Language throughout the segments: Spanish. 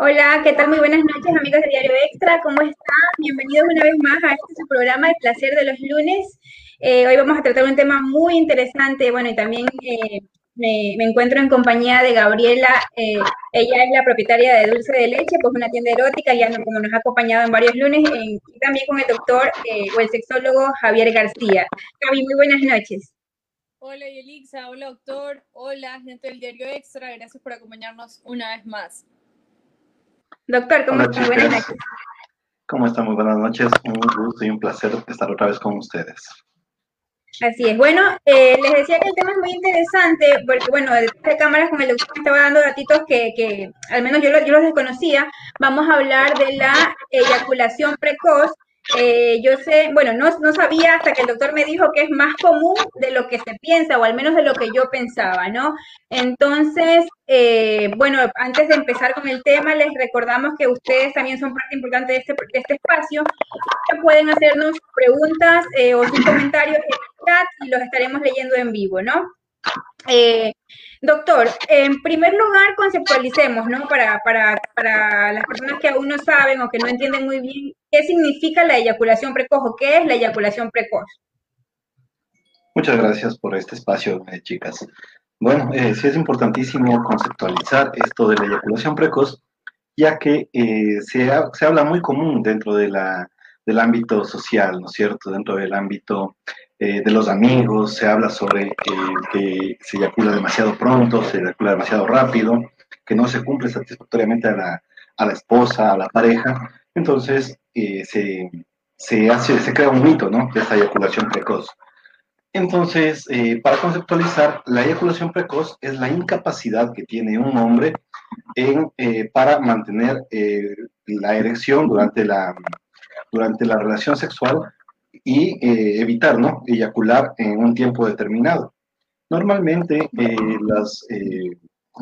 Hola, ¿qué tal? Muy buenas noches, amigos de Diario Extra. ¿Cómo están? Bienvenidos una vez más a este su programa El placer de los lunes. Eh, hoy vamos a tratar un tema muy interesante. Bueno, y también eh, me, encuentro en compañía de Gabriela. Eh, ella es la propietaria de Dulce de Leche, pues una tienda erótica, ya como nos ha acompañado en varios lunes. y también con el doctor o el sexólogo Javier García. Gaby, muy buenas noches. Hola Yelixa, hola doctor, hola gente del Diario Extra, gracias por acompañarnos una vez más. Doctor, ¿cómo está? Buenas noches. ¿Cómo están? Muy buenas noches. Un gusto y un placer estar otra vez con ustedes. Así es. Bueno, eh, les decía que el tema es muy interesante, porque bueno, de cámaras como el doctor me estaba dando datitos que, que al menos yo, yo los desconocía. Vamos a hablar de la eyaculación precoz eh, yo sé, bueno, no, no, sabía hasta que el doctor me dijo que es más común de lo que se piensa, o al menos de lo que yo pensaba, ¿no? Entonces, eh, bueno, antes de empezar con el tema, les recordamos que ustedes también son parte importante de este, de este espacio, pueden hacernos preguntas eh, o sus comentarios en el chat y los estaremos leyendo en vivo, ¿no? Doctor, en primer lugar conceptualicemos, ¿no? Para, para, para, las personas que aún no saben o que no entienden muy bien qué significa la eyaculación precoz o qué es la eyaculación precoz. Muchas gracias por este espacio, eh, chicas. Bueno, eh, sí es importantísimo conceptualizar esto de la eyaculación precoz, ya que eh, se, se, habla muy común dentro de la, del ámbito social, ¿no es cierto? Dentro del ámbito eh, de los amigos, se habla sobre que se eyacula demasiado pronto, se eyacula demasiado rápido, que no se cumple satisfactoriamente a la, a la esposa, a la pareja. Entonces eh, se, se, se crea un mito ¿no? de esta eyaculación precoz. Entonces, eh, para conceptualizar, la eyaculación precoz es la incapacidad que tiene un hombre en, para mantener la erección durante la, durante la relación sexual y eh, evitar ¿no? eyacular en un tiempo determinado. Normalmente eh, eh,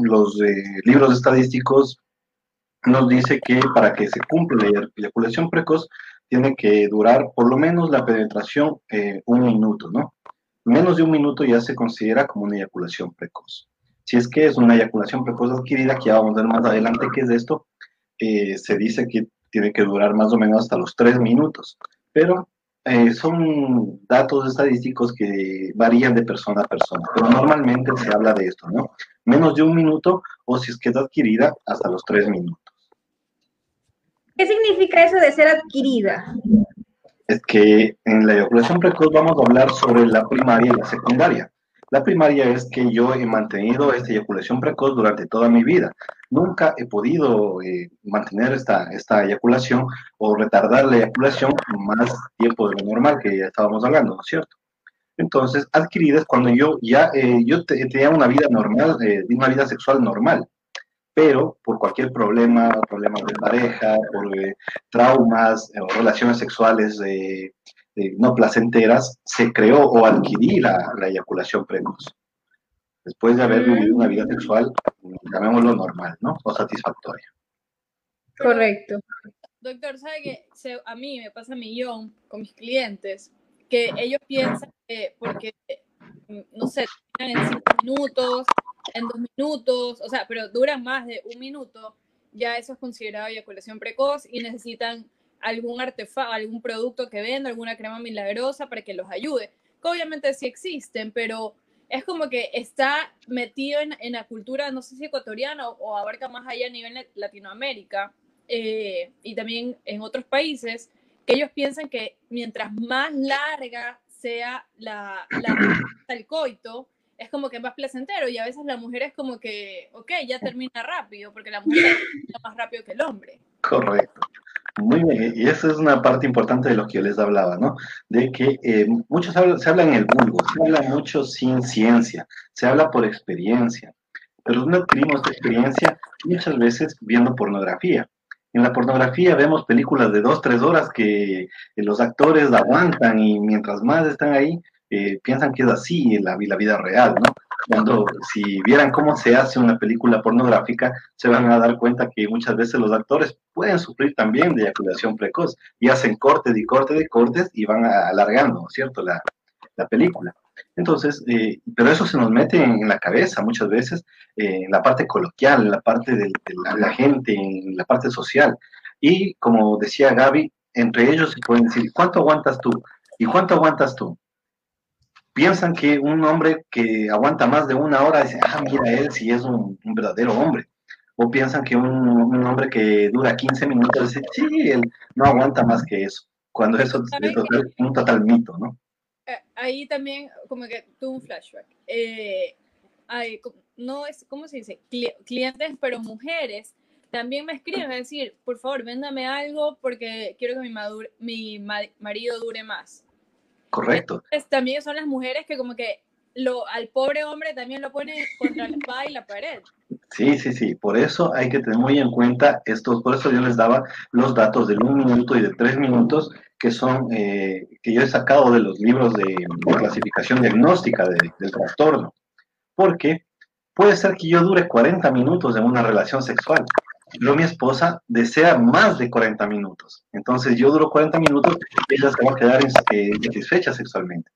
los libros estadísticos nos dice que para que se cumpla la eyaculación precoz tiene que durar por lo menos la penetración un minuto, ¿no? Menos de un minuto ya se considera como una eyaculación precoz. Si es que es una eyaculación precoz adquirida, que ya vamos a ver más adelante qué es esto, se dice que tiene que durar más o menos hasta los tres minutos. Pero eh, son datos estadísticos que varían de persona a persona, pero normalmente se habla de esto, ¿no? Menos de un minuto o si es que es adquirida hasta los tres minutos. ¿Qué significa eso de ser adquirida? Es que en la eyaculación precoz vamos a hablar sobre la primaria y la secundaria. La primaria es que yo he mantenido esta eyaculación precoz durante toda mi vida. Nunca he podido eh, mantener esta, esta eyaculación o retardar la eyaculación más tiempo de lo normal que ya estábamos hablando, ¿no es cierto? Entonces, adquiridas cuando yo ya eh, yo tenía una vida normal, eh, una vida sexual normal, pero por cualquier problema, problemas de pareja, por traumas o relaciones sexuales no placenteras, se creó o adquirí la, eyaculación precoz. Después de haber vivido una vida sexual, llamémoslo normal, ¿no? O satisfactoria. Correcto. Doctor, ¿sabe que a mí me pasa a millón con mis clientes que ellos piensan que porque, no sé, en cinco minutos, en dos minutos, o sea, pero duran más de un minuto, ya eso es considerado eyaculación precoz y necesitan algún artefacto, algún producto que venda, alguna crema milagrosa para que los ayude. Que obviamente sí existen, pero es como que está metido en, la cultura, no sé si ecuatoriana o, abarca más allá a nivel Latinoamérica eh, y también en otros países, que ellos piensan que mientras más larga sea la, la el coito, es como que más placentero y a veces la mujer es como que, ok, ya termina rápido, porque la mujer termina más rápido que el hombre. Correcto. Muy bien, y esa es una parte importante de lo que yo les hablaba, ¿no? De que eh, muchos se habla en el vulgo, se habla mucho sin ciencia, se habla por experiencia, pero no adquirimos experiencia muchas veces viendo pornografía. En la pornografía vemos películas de dos, tres horas que eh, los actores aguantan y mientras más están ahí, eh, piensan que es así la vida real, ¿no? Cuando si vieran cómo se hace una película pornográfica, se van a dar cuenta que muchas veces los actores pueden sufrir también de eyaculación precoz y hacen cortes y cortes y cortes y van alargando, ¿cierto? La, la película. Entonces, eh, pero eso se nos mete en, la cabeza muchas veces, eh, en la parte coloquial, en la parte de, la, gente, en la parte social. Y como decía Gaby, entre ellos se pueden decir, ¿cuánto aguantas tú? ¿Y cuánto aguantas tú? Piensan que un hombre que aguanta más de una hora dice, ah, mira, él sí es un, verdadero hombre. O piensan que un, hombre que dura 15 minutos dice, sí, él no aguanta más que eso. Cuando eso es un total mito, ¿no? Eh, ahí también como que tuvo un flashback. Eh, hay, no es, ¿cómo se dice? Clientes, pero mujeres también me escriben, es decir, por favor, véndame algo porque quiero que mi, mi marido dure más. Correcto. también son las mujeres que como que lo, al pobre hombre también lo ponen contra la espada y la pared. Sí, sí, sí. Por eso hay que tener muy en cuenta estos, por eso yo les daba los datos del un minuto y de tres minutos que son, eh, que yo he sacado de los libros de, clasificación diagnóstica del trastorno. Porque puede ser que yo dure 40 minutos en una relación sexual, pero mi esposa desea más de 40 minutos. Entonces yo duro 40 minutos y ella se va a quedar eh, insatisfecha sexualmente.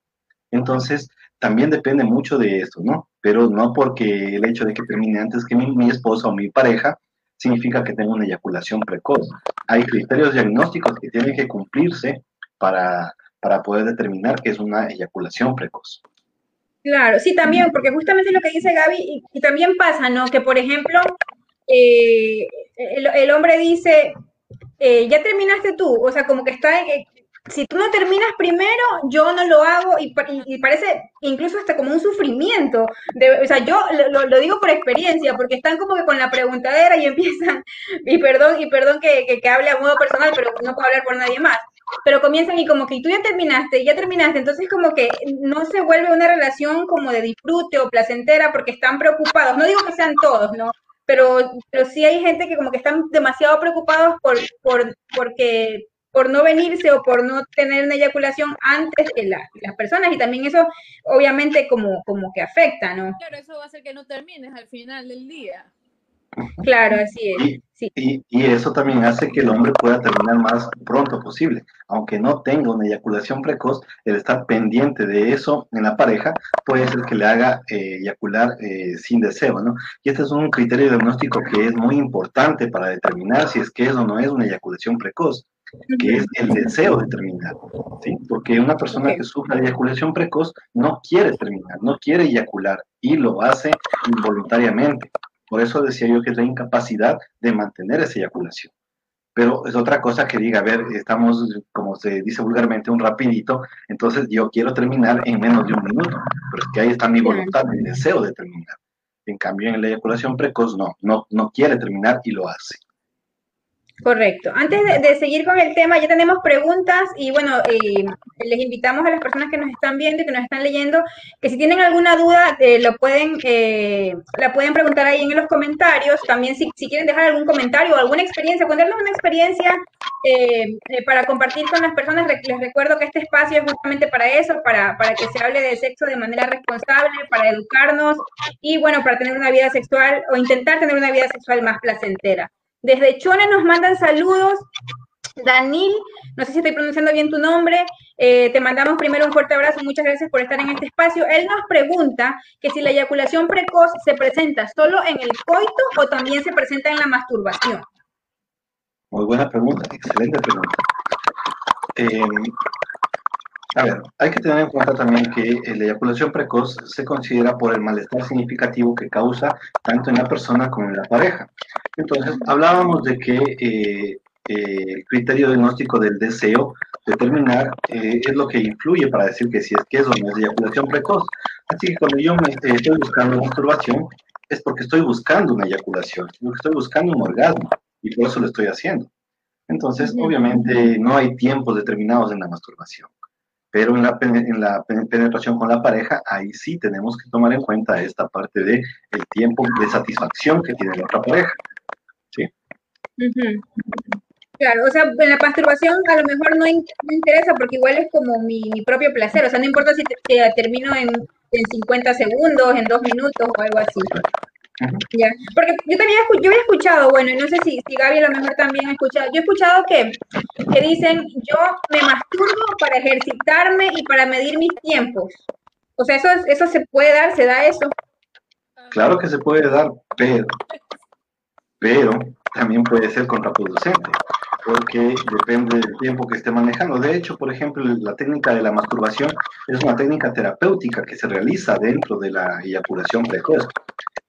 Entonces, también depende mucho de esto, ¿no? Pero no porque el hecho de que termine antes que mi, mi esposa o mi pareja significa que tengo una eyaculación precoz. Hay criterios diagnósticos que tienen que cumplirse para, para poder determinar que es una eyaculación precoz. Claro, sí, también, porque justamente lo que dice Gaby, y, también pasa, ¿no? Que, por ejemplo, eh, el, hombre dice, eh, ya terminaste tú, o sea, como que está, eh, si tú no terminas primero, yo no lo hago y, parece incluso hasta como un sufrimiento. De, o sea, yo lo, digo por experiencia, porque están como que con la preguntadera y empiezan, y perdón, y perdón que, que, hable a modo personal, pero no puedo hablar por nadie más. Pero comienzan y como que tú ya terminaste, ya terminaste, entonces como que no se vuelve una relación como de disfrute o placentera porque están preocupados. No digo que sean todos, ¿no? Pero, pero sí hay gente que como que están demasiado preocupados por, por, porque por no venirse o por no tener una eyaculación antes que las personas y también eso obviamente como, como que afecta, ¿no? Claro, eso va a hacer que no termines al final del día. Claro, así es. Y, y, eso también hace que el hombre pueda terminar más pronto posible. Aunque no tenga una eyaculación precoz, el estar pendiente de eso en la pareja puede ser que le haga eh, eyacular eh, sin deseo, ¿no? Y este es un criterio diagnóstico que es muy importante para determinar si es que es o no es una eyaculación precoz que es el deseo de terminar, ¿sí? Porque una persona que sufre eyaculación precoz no quiere terminar, no quiere eyacular y lo hace involuntariamente. Por eso decía yo que es la incapacidad de mantener esa eyaculación. Pero es otra cosa que diga, a ver, estamos, como se dice vulgarmente, un rapidito, entonces yo quiero terminar en menos de un minuto, pero es que ahí está mi voluntad, mi deseo de terminar. En cambio, en la eyaculación precoz no, no, no quiere terminar y lo hace. Correcto. Antes de, seguir con el tema, ya tenemos preguntas y bueno, eh, les invitamos a las personas que nos están viendo y que nos están leyendo que si tienen alguna duda eh, lo pueden, eh, la pueden preguntar ahí en los comentarios. También si, quieren dejar algún comentario o alguna experiencia, contarnos una experiencia para compartir con las personas. Les recuerdo que este espacio es justamente para eso, para, para que se hable de sexo de manera responsable, para educarnos y bueno, para tener una vida sexual o intentar tener una vida sexual más placentera. Desde Chone nos mandan saludos. Danil, no sé si estoy pronunciando bien tu nombre, eh, te mandamos primero un fuerte abrazo, muchas gracias por estar en este espacio. Él nos pregunta que si la eyaculación precoz se presenta solo en el coito o también se presenta en la masturbación. Muy buena pregunta, excelente pregunta. Eh, a ver, hay que tener en cuenta también que la eyaculación precoz se considera por el malestar significativo que causa tanto en la persona como en la pareja. Entonces, hablábamos de que eh, eh, el criterio diagnóstico del deseo determinar eh, es lo que influye para decir que si es que es o no es eyaculación precoz. Así que cuando yo me estoy buscando masturbación, es porque estoy buscando una eyaculación, porque estoy buscando un orgasmo y por eso lo estoy haciendo. Entonces, obviamente, no hay tiempos determinados en la masturbación. Pero en la, en la penetración con la pareja, ahí sí tenemos que tomar en cuenta esta parte de el tiempo de satisfacción que tiene la otra pareja. ¿Sí? Claro, o sea, en la masturbación a lo mejor no, interesa porque igual es como mi, propio placer, o sea, no importa si termino en, en 50 segundos, en dos minutos o algo así. Ya, porque yo también yo he escuchado, bueno, y no sé si, si Gaby a lo mejor también ha escuchado, yo he escuchado que, que dicen, yo me masturbo para ejercitarme y para medir mis tiempos. O sea, eso, eso se puede dar, se da eso. Claro que se puede dar, pero, pero también puede ser contraproducente, porque depende del tiempo que esté manejando. De hecho, por ejemplo, la técnica de la masturbación es una técnica terapéutica que se realiza dentro de la eyaculación precoz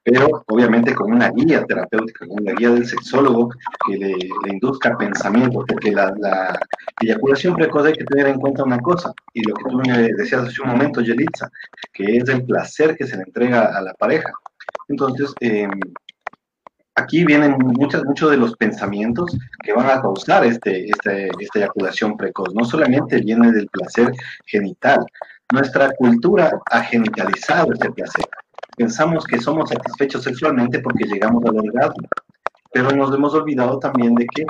pero obviamente con una guía terapéutica, con una guía del sexólogo que le, induzca pensamiento, porque la, la, eyaculación precoz hay que tener en cuenta una cosa, y lo que tú me decías hace un momento, Yelitza, que es el placer que se le entrega a la pareja. Entonces, em, aquí vienen muchos, muchos de los pensamientos que van a causar este, este, esta eyaculación precoz. No solamente viene del placer genital, nuestra cultura ha genitalizado este placer pensamos que somos satisfechos sexualmente porque llegamos al orgasmo, pero nos hemos olvidado también de que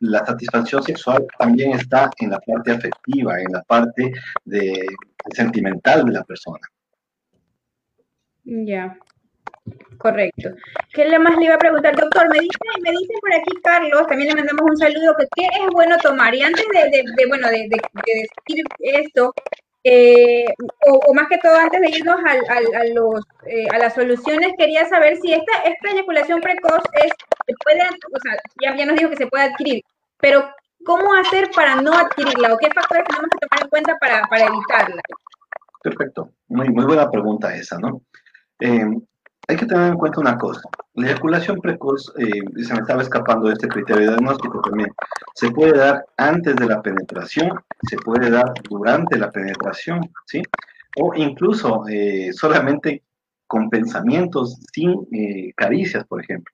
la satisfacción sexual también está en la parte afectiva, en la parte de, sentimental de la persona. Ya, correcto. ¿Qué le más le iba a preguntar, doctor? Me dice, me dice por aquí Carlos, también le mandamos un saludo, que qué es bueno tomar. Y antes de, bueno, de, decir esto, eh, o, más que todo, antes de irnos eh, a las soluciones, quería saber si esta, esta eyaculación precoz es, se puede, o sea, ya, nos dijo que se puede adquirir, pero ¿cómo hacer para no adquirirla o qué factores tenemos que tomar en cuenta para, para evitarla? Perfecto, muy, muy buena pregunta esa, ¿no? Eh, hay que tener en cuenta una cosa. La eyaculación precoz, eh, se me estaba escapando de este criterio diagnóstico también, se puede dar antes de la penetración, se puede dar durante la penetración, ¿sí? O incluso eh, solamente con pensamientos sin eh, caricias, por ejemplo.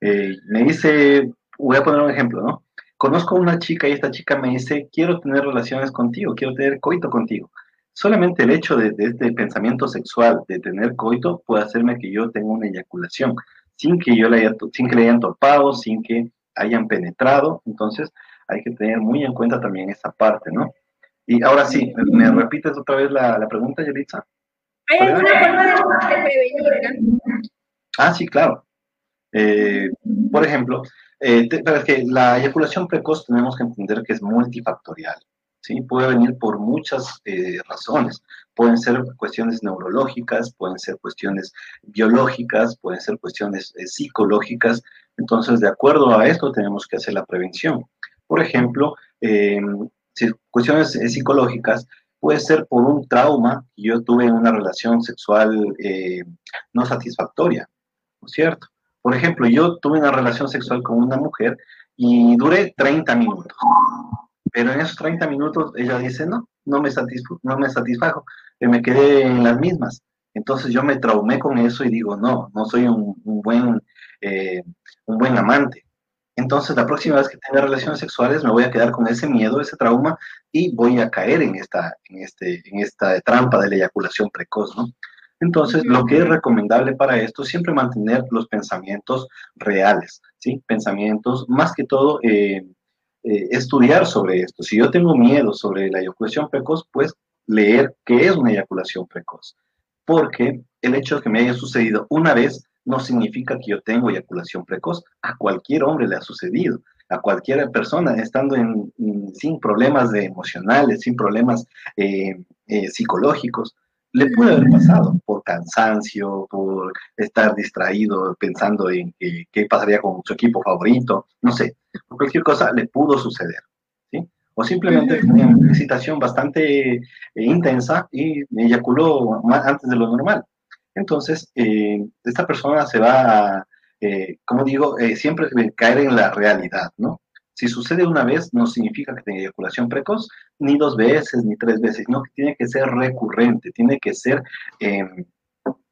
me dice, voy a poner un ejemplo, ¿no? Conozco a una chica y esta chica me dice, quiero tener relaciones contigo, quiero tener coito contigo solamente el hecho de, este pensamiento sexual, de tener coito, puede hacerme que yo tenga una eyaculación, sin que yo le haya, sin que le hayan topado, sin que hayan penetrado. Entonces, hay que tener muy en cuenta también esa parte, ¿no? Y ahora sí, ¿me repites otra vez la, pregunta, Yelitza? ¿Hay alguna forma de, prevenir? Ah, sí, claro. Eh, por ejemplo, eh, pero es que la eyaculación precoz tenemos que entender que es multifactorial. ¿Sí? Puede venir por muchas eh, razones. Pueden ser cuestiones neurológicas, pueden ser cuestiones biológicas, pueden ser cuestiones eh, psicológicas. Entonces, de acuerdo a esto, tenemos que hacer la prevención. Por ejemplo, em, cuestiones eh, psicológicas, puede ser por un trauma yo tuve una relación sexual no satisfactoria, ¿no es cierto? Por ejemplo, yo tuve una relación sexual con una mujer y duré 30 minutos. Pero en esos 30 minutos ella dice, no, no me, satisfago, no me satisfajo, me quedé en las mismas. Entonces yo me traumé con eso y digo, no, no soy un, buen, eh, un buen amante. Entonces la próxima vez que tenga relaciones sexuales me voy a quedar con ese miedo, ese trauma y voy a caer en esta, en este, en esta trampa de la eyaculación precoz, ¿no? Entonces, lo que es recomendable para esto es siempre mantener los pensamientos reales, ¿sí? Pensamientos, más que todo, eh, eh, estudiar sobre esto. Si yo tengo miedo sobre la eyaculación precoz, pues leer qué es una eyaculación precoz. Porque el hecho de que me haya sucedido una vez no significa que yo tengo eyaculación precoz. A cualquier hombre le ha sucedido, a cualquier persona estando sin problemas de emocionales, sin problemas eh, eh, psicológicos le puede haber pasado por cansancio, por estar distraído pensando en qué pasaría con su equipo favorito, no sé, por cualquier cosa le pudo suceder, ¿sí? O simplemente tenía una excitación bastante eh, intensa y eyaculó antes de lo normal. Entonces, eh, esta persona se va a, eh, como digo, siempre caer en la realidad, ¿no? Si sucede una vez, no significa que tenga eyaculación precoz, ni dos veces, ni tres veces, no, que tiene que ser recurrente, tiene que ser em,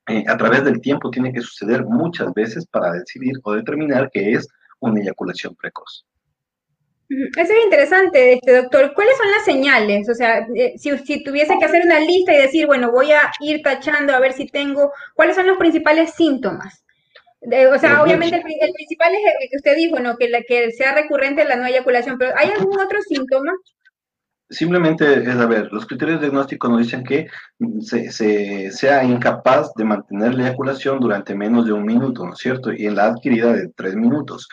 eh, a través del tiempo, tiene que suceder muchas veces para decidir o determinar que es una eyaculación precoz. Eso es interesante, este doctor. ¿Cuáles son las señales? O sea, eh, si, si, tuviese que hacer una lista y decir, bueno, voy a ir tachando a ver si tengo, ¿cuáles son los principales síntomas? O sea, obviamente el, principal es el que usted dijo, ¿no? Que, la, que sea recurrente la no eyaculación, pero ¿hay algún otro síntoma? Simplemente es, a ver, los criterios diagnósticos nos dicen que se, sea incapaz de mantener la eyaculación durante menos de un minuto, ¿no es cierto? Y en la adquirida de tres minutos.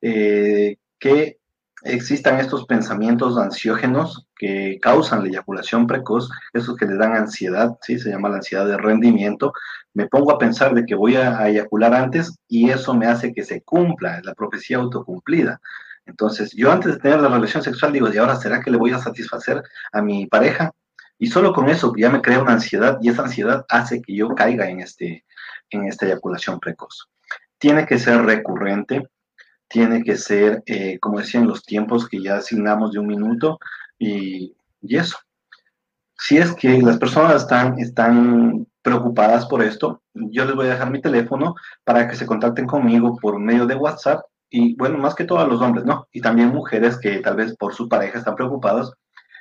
Eh, que existan estos pensamientos ansiógenos que causan la eyaculación precoz, esos que le dan ansiedad, ¿sí? se llama la ansiedad de rendimiento, me pongo a pensar de que voy a, eyacular antes y eso me hace que se cumpla, la profecía autocumplida. Entonces, yo antes de tener la relación sexual digo, ¿y ahora será que le voy a satisfacer a mi pareja? Y solo con eso ya me crea una ansiedad y esa ansiedad hace que yo caiga en, este, en esta eyaculación precoz. Tiene que ser recurrente, tiene que ser, eh, como decían, los tiempos que ya asignamos de un minuto y, eso. Si es que las personas están, están preocupadas por esto, yo les voy a dejar mi teléfono para que se contacten conmigo por medio de WhatsApp y bueno, más que todos los hombres, ¿no? Y también mujeres que tal vez por su pareja están preocupadas,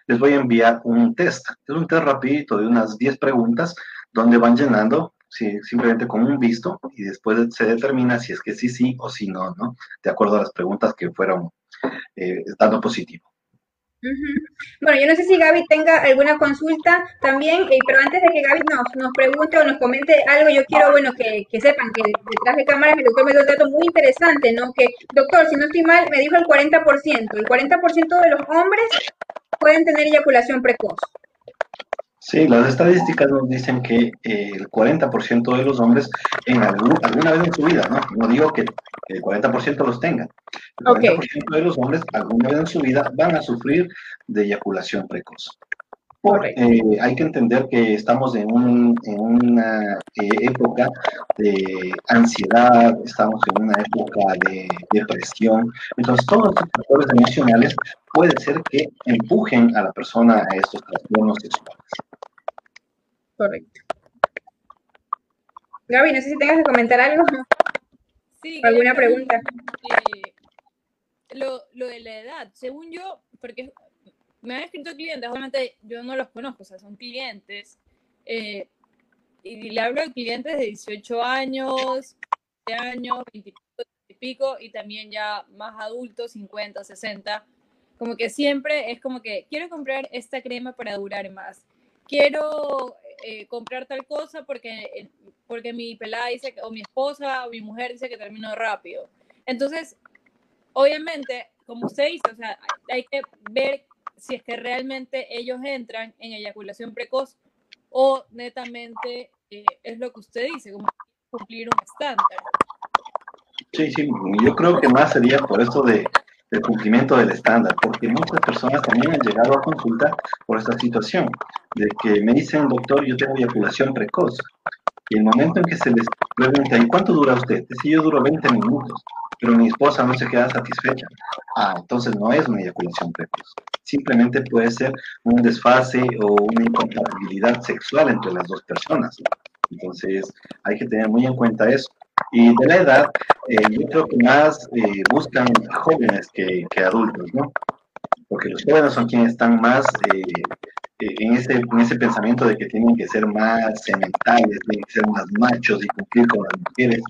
les voy a enviar un test. Es un test rapidito de unas 10 preguntas donde van llenando simplemente con un visto y después se determina si es que sí, sí o si no, ¿no? De acuerdo a las preguntas que fueron eh, dando positivo. Bueno, yo no sé si Gaby tenga alguna consulta también, eh, pero antes de que Gaby nos, nos pregunte o nos comente algo, yo quiero, bueno, que, que sepan que detrás de cámaras el doctor me dio un dato muy interesante, ¿no? Que, doctor, si no estoy mal, me dijo el 40%. El 40% de los hombres pueden tener eyaculación precoz. Sí, las estadísticas nos dicen que eh, el 40% de los hombres en alguna vez en su vida, ¿no? No digo que el 40% los tengan. El 40% de los hombres alguna vez en su vida van a sufrir de eyaculación precoz. Eh, hay que entender que estamos en, una eh, época de ansiedad, estamos en una época de depresión. Entonces, todos estos factores emocionales puede ser que empujen a la persona a estos trastornos sexuales. Correcto. Gaby, no sé si tengas que comentar algo. Sí, ¿Alguna pregunta? Eh, lo, lo de la edad, según yo, porque me han escrito clientes, obviamente yo no los conozco, o sea, son clientes, eh, y le hablo de clientes de 18 años, 20 años, 20 y pico, y también ya más adultos, 50, 60, como que siempre es como que quiero comprar esta crema para durar más, quiero eh, comprar tal cosa porque, porque mi pelada dice, o mi esposa o mi mujer dice que termino rápido. Entonces, obviamente, como usted dice, o sea, hay que ver si es que realmente ellos entran en eyaculación precoz o netamente eh, es lo que usted dice, como cumplir un estándar. Sí, sí, yo creo que más sería por esto de, del cumplimiento del estándar, porque muchas personas también han llegado a consulta por esta situación, de que me dicen, doctor, yo tengo eyaculación precoz, y el momento en que se les pregunta, ¿y cuánto dura usted? Si yo duro 20 minutos, pero mi esposa no se queda satisfecha. Ah, entonces no es una eyaculación precoz. Simplemente puede ser un desfase o una incompatibilidad sexual entre las dos personas. Entonces hay que tener muy en cuenta eso. Y de la edad, eh, yo creo que más eh, buscan jóvenes que, que, adultos, ¿no? Porque los jóvenes son quienes están más eh, en, ese, en ese pensamiento de que tienen que ser más sementales, tienen que ser más machos y cumplir con las mujeres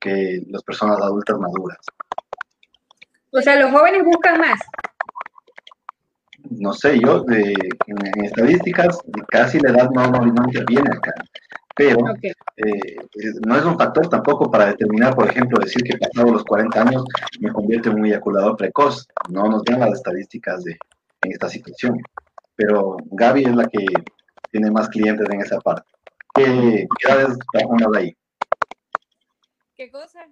que las personas adultas maduras. O sea, los jóvenes buscan más. No sé, yo de, en, estadísticas casi la edad no, no, interviene acá, pero eh, no es un factor tampoco para determinar, por ejemplo, decir que pasado los 40 años me convierte en un eyaculador precoz. No nos dan las estadísticas de, en esta situación. Pero Gaby es la que tiene más clientes en esa parte. ¿Qué, qué edades de ahí? ¿Qué cosa?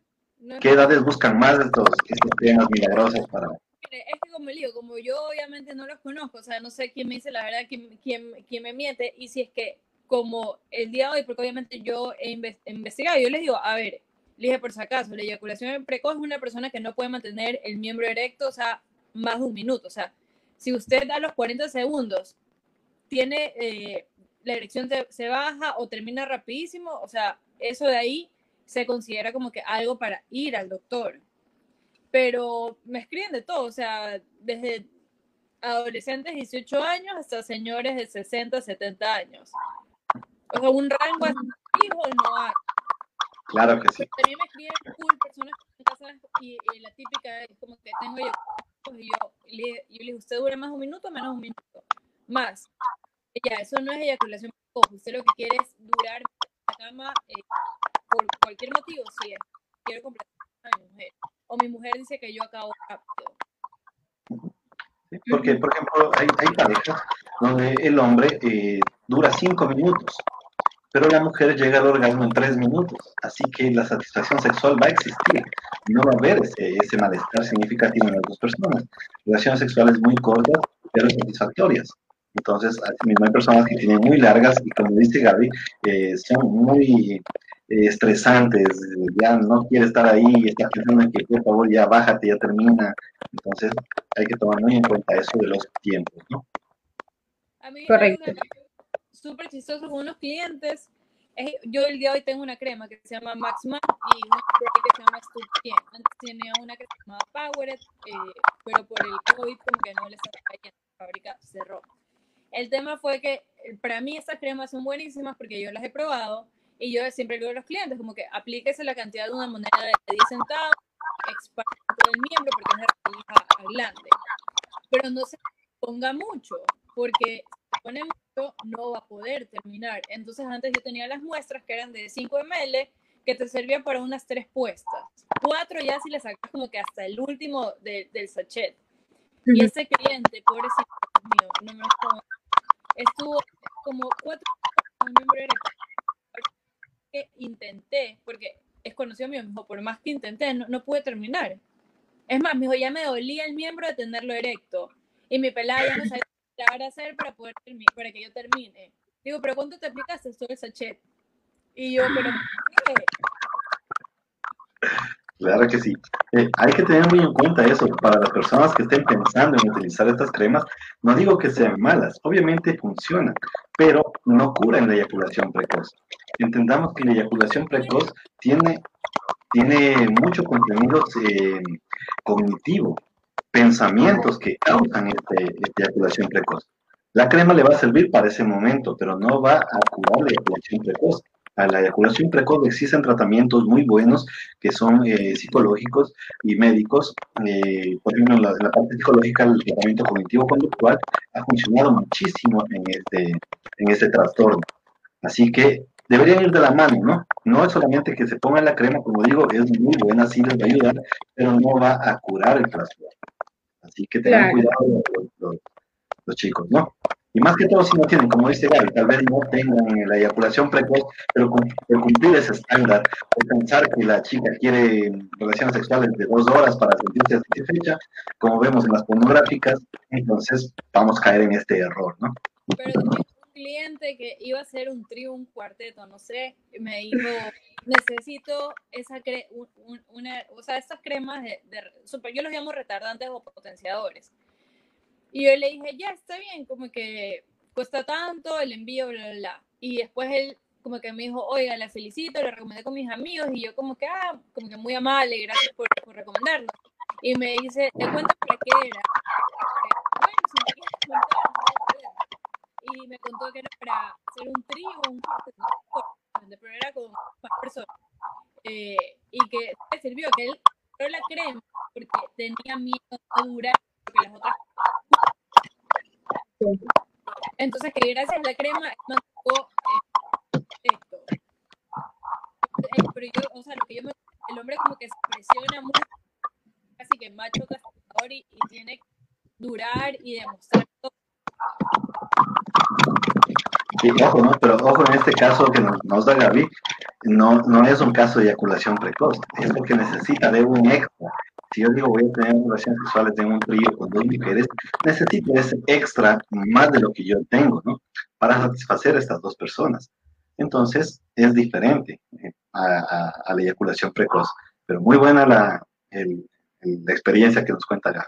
¿Qué edades buscan más de estos, estos temas milagrosos para...? Es que como le digo, como yo obviamente no los conozco, o sea, no sé quién me dice la verdad, quién, quién, quién me miente, y si es que como el día de hoy, porque obviamente yo he investigado, yo les digo, a ver, le dije por si acaso, la eyaculación precoz es una persona que no puede mantener el miembro erecto, o sea, más de un minuto, o sea, si usted a los 40 segundos tiene, eh, la erección se baja o termina rapidísimo, o sea, eso de ahí se considera como que algo para ir al doctor. Pero me escriben de todo, o sea, desde adolescentes de 18 años hasta señores de 60, 70 años. O sea, un rango así o no hay. Claro que sí. También me escriben full personas y, y, la típica es como que tengo yo, y yo, le, yo le digo, ¿usted dura más un minuto o menos un minuto? Más. Ya, eso no es eyaculación Usted lo que quiere es durar la cama eh, por cualquier motivo, sí, quiero comprar a mi mujer. O mi mujer dice que yo acabo rápido. Porque, por ejemplo, hay, hay parejas donde el hombre eh, dura cinco minutos, pero la mujer llega al orgasmo en tres minutos, así que la satisfacción sexual va a existir, no va a haber ese, ese malestar significativo en las dos personas. Relaciones sexuales muy cortas, pero satisfactorias. Entonces, hay personas que tienen muy largas y como dice Gaby, eh, son muy eh, estresantes, ya no quiere estar ahí, está pensando en que por favor ya bájate, ya termina. Entonces, hay que tomar muy en cuenta eso de los tiempos, ¿no? Correcto. Súper chistoso con unos clientes. Es- yo el día de hoy tengo una crema que se llama Max Man y una que se llama Stupien. Antes tenía una que se llamaba Powered, eh, pero por el COVID como que no les estaba la fábrica cerró. El tema fue que eh, para mí estas cremas son buenísimas porque yo las he probado y yo siempre digo a los clientes como que aplíquese la cantidad de una moneda de 10 centavos, expande todo el miembro porque es rendija aislante. Pero no se ponga mucho porque si se pone mucho no va a poder terminar. Entonces antes yo tenía las muestras que eran de 5 ml que te servían para unas tres puestas. Cuatro ya si le sacas como que hasta el último de- del sachet. Y ese cliente, pobrecito mío, no me lo estuvo como cuatro. Que intenté, porque es conocido mío, dijo, por más que intenté, no, no pude terminar. Es más, me dijo, ya me dolía el miembro de tenerlo erecto. Y mi pelada ya no sabía a hacer para, poder para que yo termine. Digo, pero ¿cuánto te aplicaste todo el sachet? Y yo, pero ¿por qué? Claro que sí. Eh, hay que tener muy en cuenta eso para las personas que estén pensando en utilizar estas cremas. No digo que sean malas, obviamente funcionan, pero no curan la eyaculación precoz. Entendamos que la eyaculación precoz tiene, tiene mucho contenido eh, cognitivo, pensamientos que causan este, esta eyaculación precoz. La crema le va a servir para ese momento, pero no va a curar la eyaculación precoz. A la eyaculación precoz existen tratamientos muy buenos que son eh, psicológicos y médicos. Eh, por ejemplo, en la, en la, parte psicológica, el tratamiento cognitivo-conductual ha funcionado muchísimo en este, en este trastorno. Así que deberían ir de la mano, ¿no? No es solamente que se pongan la crema, como digo, es muy buena, sí les va a ayudar, pero no va a curar el trastorno. Así que tengan claro. cuidado los, los, los chicos, ¿no? Y más que todo si no tienen, como dice Gaby, tal vez no tengan la eyaculación precoz, pero por cumplir ese estándar, o pensar que la chica quiere relaciones sexuales de dos horas para sentirse satisfecha, como vemos en las pornográficas, entonces vamos a caer en este error, ¿no? Pero cliente que iba a hacer un trío, un cuarteto, no sé, me dijo, necesito esa cre un, un, una, o sea, estas cremas de, de, yo los llamo retardantes o potenciadores. Y yo le dije, ya, está bien, como que cuesta tanto, el envío, bla, bla, bla. Y después él como que me dijo, oiga, la felicito, la recomendé con mis amigos, y yo como que, ah, como que muy amable, gracias por, por recomendarlo. Y me dice, ¿te cuenta para qué era? Bueno, si me quieres contar, y me contó que era para hacer un trío, un pero era con más personas. Eh, y que le sirvió, que él pero la crema porque tenía miedo a durar, porque las otras entonces, que gracias a la crema mantuvo eh, esto. Eh, pero yo, o sea, lo que yo me, el hombre como que se presiona mucho, casi que macho cazador y, y tiene que durar y demostrar todo. Ojo, ¿no? Pero ojo en este caso que nos, da Gaby, no, no es un caso de eyaculación precoz, es porque necesita de un extra. Si yo digo voy a tener relaciones sexuales en un trío con dos mujeres, necesito ese extra más de lo que yo tengo, ¿no? Para satisfacer a estas dos personas. Entonces, es diferente eh, a, la eyaculación precoz. Pero muy buena la, la experiencia que nos cuenta Gaby.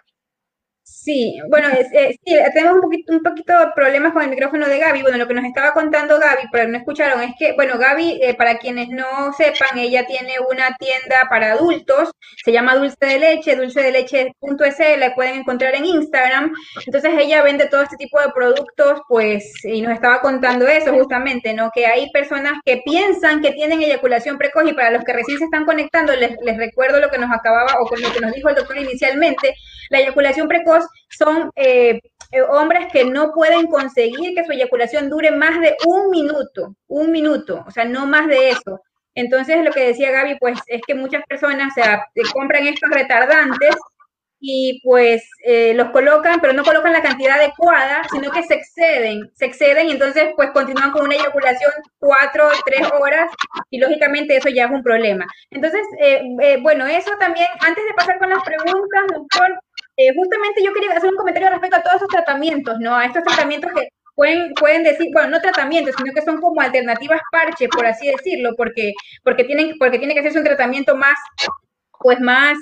Sí, bueno, es, es, sí, tenemos un poquito, un poquito de problemas con el micrófono de Gaby. Bueno, lo que nos estaba contando Gaby, pero no escucharon, es que, bueno, Gaby, eh, para quienes no sepan, ella tiene una tienda para adultos, se llama Dulce de Leche, dulce de leche.es, la pueden encontrar en Instagram. Entonces ella vende todo este tipo de productos, pues, y nos estaba contando eso justamente, ¿no? Que hay personas que piensan que tienen eyaculación precoz y para los que recién se están conectando, les, les recuerdo lo que nos acababa o con lo que nos dijo el doctor inicialmente, la eyaculación precoz son eh, eh, hombres que no pueden conseguir que su eyaculación dure más de un minuto, un minuto, o sea, no más de eso. Entonces, lo que decía Gaby, pues es que muchas personas, o sea, compran estos retardantes y pues eh, los colocan, pero no colocan la cantidad adecuada, sino que se exceden, se exceden y entonces pues continúan con una eyaculación cuatro, tres horas y lógicamente eso ya es un problema. Entonces, eh, eh, bueno, eso también, antes de pasar con las preguntas, doctor, justamente yo quería hacer un comentario respecto a todos esos tratamientos, ¿no? A estos tratamientos que pueden, pueden decir, bueno, no tratamientos, sino que son como alternativas parche, por así decirlo, porque, porque, tienen, porque tiene que hacerse un tratamiento más, pues más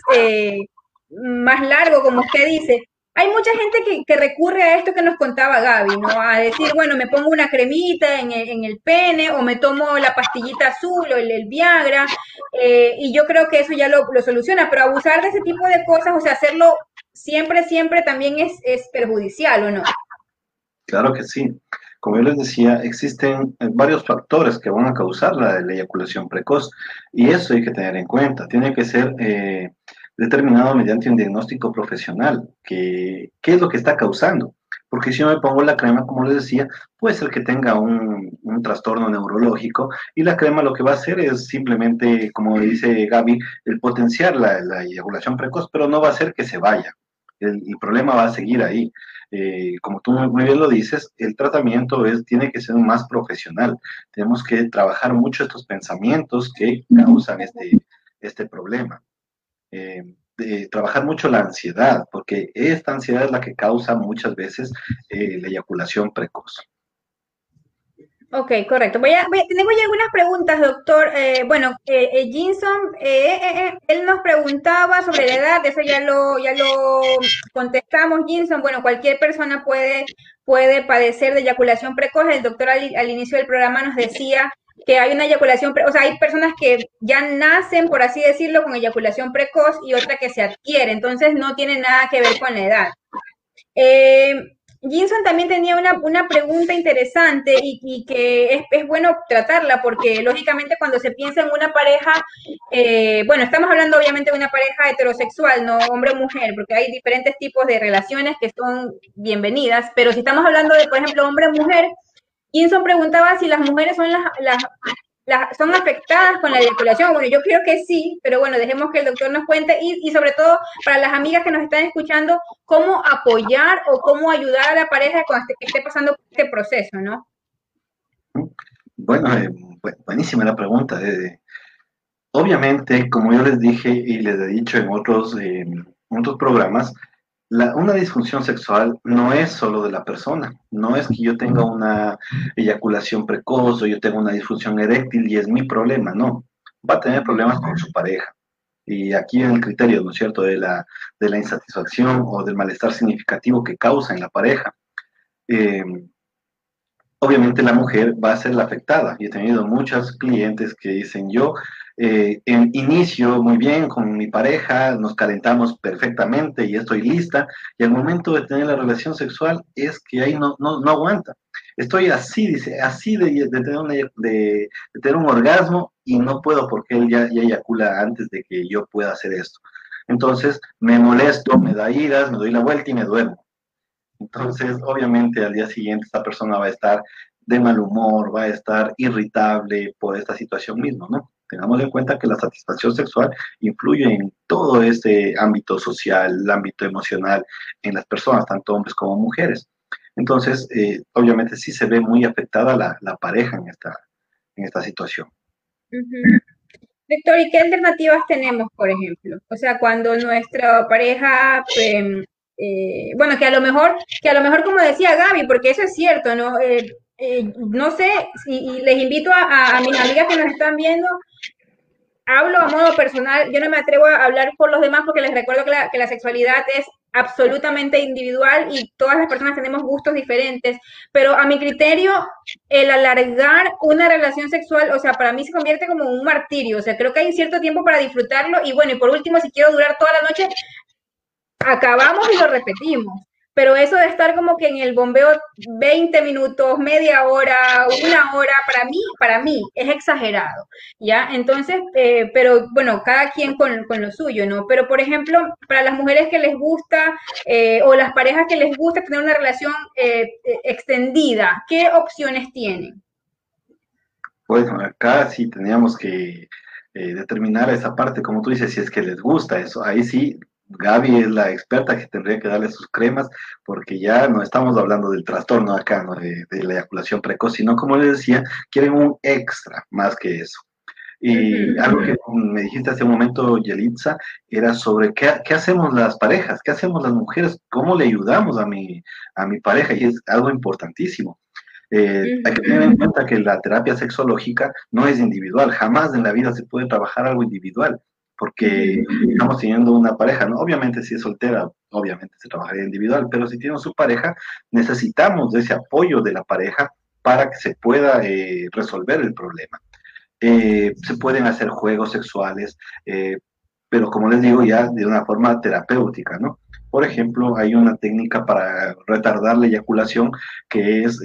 más largo, como usted dice, hay mucha gente que, que, recurre a esto que nos contaba Gaby, ¿no? A decir, bueno, me pongo una cremita en el, en el pene o me tomo la pastillita azul o el, Viagra eh, y yo creo que eso ya lo, lo, soluciona, pero abusar de ese tipo de cosas, o sea, hacerlo siempre, siempre también es, perjudicial, ¿o no? Claro que sí. Como yo les decía, existen eh, varios factores que van a causar la, la eyaculación precoz y eso hay que tener en cuenta. Tiene que ser... Eh, determinado mediante un diagnóstico profesional, que, qué es lo que está causando. Porque si yo me pongo la crema, como les decía, puede ser que tenga un, un, trastorno neurológico y la crema lo que va a hacer es simplemente, como dice Gaby, el potenciar la, la eyaculación precoz, pero no va a hacer que se vaya. El, el problema va a seguir ahí. Eh, como tú muy bien lo dices, el tratamiento es, tiene que ser más profesional. Tenemos que trabajar mucho estos pensamientos que causan este, este problema. Eh, de trabajar mucho la ansiedad, porque esta ansiedad es la que causa muchas veces eh, la eyaculación precoz. Ok, correcto. Voy a, tengo ya algunas preguntas, doctor. Eh, bueno, eh, Jinson, él nos preguntaba sobre la edad, eso ya lo, ya lo contestamos, Jinson. Bueno, cualquier persona puede, puede padecer de eyaculación precoz. El doctor al, al inicio del programa nos decía que hay una eyaculación, o sea, hay personas que ya nacen, por así decirlo, con eyaculación precoz y otra que se adquiere, entonces no tiene nada que ver con la edad. Eh, Ginson también tenía una, una pregunta interesante y, que es, es, bueno tratarla porque lógicamente cuando se piensa en una pareja, eh, bueno, estamos hablando obviamente de una pareja heterosexual, no hombre o mujer, porque hay diferentes tipos de relaciones que son bienvenidas, pero si estamos hablando de, por ejemplo, hombre o mujer, Kinson preguntaba si las mujeres son las, son afectadas con la eyaculación. Bueno, yo creo que sí, pero bueno, dejemos que el doctor nos cuente y, y, sobre todo para las amigas que nos están escuchando, cómo apoyar o cómo ayudar a la pareja cuando esté, esté pasando este proceso, ¿no? Bueno, eh, buenísima la pregunta. Eh, obviamente, como yo les dije y les he dicho en otros, eh, en otros programas, la, una disfunción sexual no es solo de la persona, no es que yo tenga una eyaculación precoz o yo tenga una disfunción eréctil y es mi problema, no, va a tener problemas con su pareja. Y aquí en el criterio, ¿no es cierto?, de la, de la insatisfacción o del malestar significativo que causa en la pareja. Eh, obviamente la mujer va a ser la afectada. Y he tenido muchos clientes que dicen, yo eh, en inicio muy bien con mi pareja, nos calentamos perfectamente y estoy lista, y al momento de tener la relación sexual es que ahí no, aguanta. Estoy así, dice, así de, tener de, de, tener un orgasmo y no puedo porque él ya, ya eyacula antes de que yo pueda hacer esto. Entonces me molesto, me da iras, me doy la vuelta y me duermo. Entonces, obviamente, al día siguiente esta persona va a estar de mal humor, va a estar irritable por esta situación misma, ¿no? Tengamos en cuenta que la satisfacción sexual influye en todo este ámbito social, el ámbito emocional en las personas, tanto hombres como mujeres. Entonces, eh, obviamente sí se ve muy afectada la, pareja en esta, en esta situación. ¿y qué alternativas tenemos, por ejemplo? O sea, cuando nuestra pareja, eh, eh, bueno, que a lo mejor, que a lo mejor como decía Gaby, porque eso es cierto, ¿no? Eh, no sé, y les invito a, a, mis amigas que nos están viendo, hablo a modo personal, yo no me atrevo a hablar por los demás porque les recuerdo que la, sexualidad es absolutamente individual y todas las personas tenemos gustos diferentes, pero a mi criterio, el alargar una relación sexual, o sea, para mí se convierte como un martirio, o sea, creo que hay cierto tiempo para disfrutarlo y bueno, y por último, si quiero durar toda la noche, acabamos y lo repetimos pero eso de estar como que en el bombeo 20 minutos, media hora, una hora, para mí, para mí es exagerado, ¿ya? Entonces, eh, pero bueno, cada quien con, con, lo suyo, ¿no? Pero, por ejemplo, para las mujeres que les gusta eh, o las parejas que les gusta tener una relación eh, extendida, ¿qué opciones tienen? Bueno, acá sí teníamos que determinar esa parte, como tú dices, si es que les gusta eso, ahí sí Gaby es la experta que tendría que darle sus cremas, porque ya no estamos hablando del trastorno acá, ¿no? de, la eyaculación precoz, sino como les decía, quieren un extra más que eso. Y algo que me dijiste hace un momento, Yelitza, era sobre qué, qué, hacemos las parejas, qué hacemos las mujeres, cómo le ayudamos a mi, a mi pareja, y es algo importantísimo. Eh, hay que tener en cuenta que la terapia sexológica no es individual, jamás en la vida se puede trabajar algo individual porque estamos teniendo una pareja, ¿no? Obviamente si es soltera, obviamente se trabajaría individual, pero si tiene su pareja, necesitamos ese apoyo de la pareja para que se pueda eh, resolver el problema. Eh, se pueden hacer juegos sexuales, eh, pero como les digo, ya de una forma terapéutica, ¿no? Por ejemplo, hay una técnica para retardar la eyaculación que es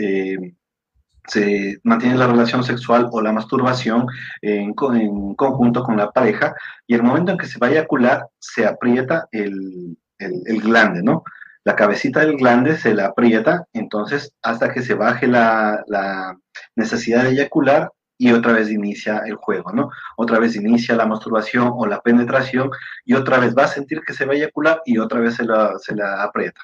se mantiene la relación sexual o la masturbación en, conjunto con la pareja y el momento en que se va a eyacular se aprieta el, el, glande, ¿no? La cabecita del glande se la aprieta, entonces hasta que se baje la, la, necesidad de eyacular y otra vez inicia el juego, ¿no? Otra vez inicia la masturbación o la penetración y otra vez va a sentir que se va a eyacular y otra vez se la, se la aprieta.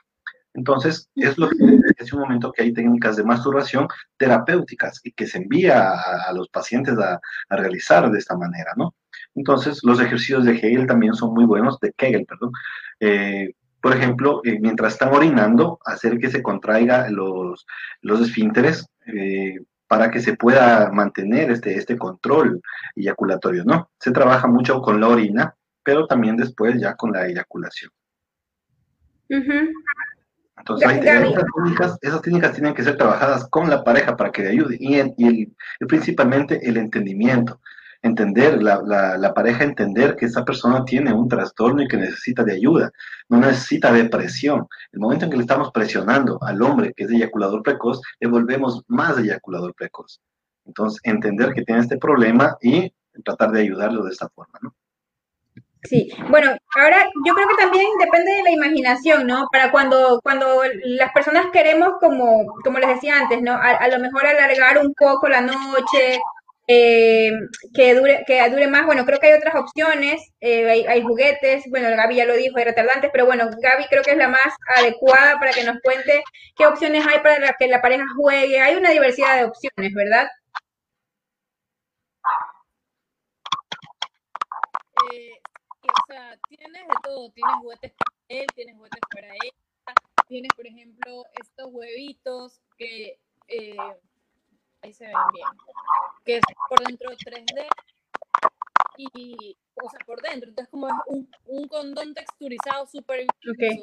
Entonces, es lo que es un momento que hay técnicas de masturbación terapéuticas y que se envía a, los pacientes a, realizar de esta manera, ¿no? Entonces, los ejercicios de Hegel también son muy buenos, de Kegel, perdón. Eh, por ejemplo, eh, mientras están orinando, hacer que se contraiga los, los esfínteres eh, para que se pueda mantener este, este control eyaculatorio, ¿no? Se trabaja mucho con la orina, pero también después ya con la eyaculación. Entonces, esas, técnicas, tienen que ser trabajadas con la pareja para que le ayude y, y, principalmente el entendimiento. Entender, la, la, pareja entender que esa persona tiene un trastorno y que necesita de ayuda, no necesita de presión. El momento en que le estamos presionando al hombre que es eyaculador precoz, le volvemos más eyaculador precoz. Entonces, entender que tiene este problema y tratar de ayudarlo de esta forma, ¿no? Sí, bueno, ahora yo creo que también depende de la imaginación, ¿no? Para cuando, cuando las personas queremos, como, como les decía antes, ¿no? A, lo mejor alargar un poco la noche, eh, que, dure, que dure más, bueno, creo que hay otras opciones, eh, hay, hay, juguetes, bueno, Gaby ya lo dijo, hay retardantes, pero bueno, Gaby creo que es la más adecuada para que nos cuente qué opciones hay para que la pareja juegue. Hay una diversidad de opciones, ¿verdad? Eh, o sea, tienes de todo, tienes juguetes para él, tienes juguetes para ella, tienes, por ejemplo, estos huevitos que, eh, ahí se ven bien, que es por dentro 3D y, o sea, por dentro, entonces como es un, un condón texturizado súper okay.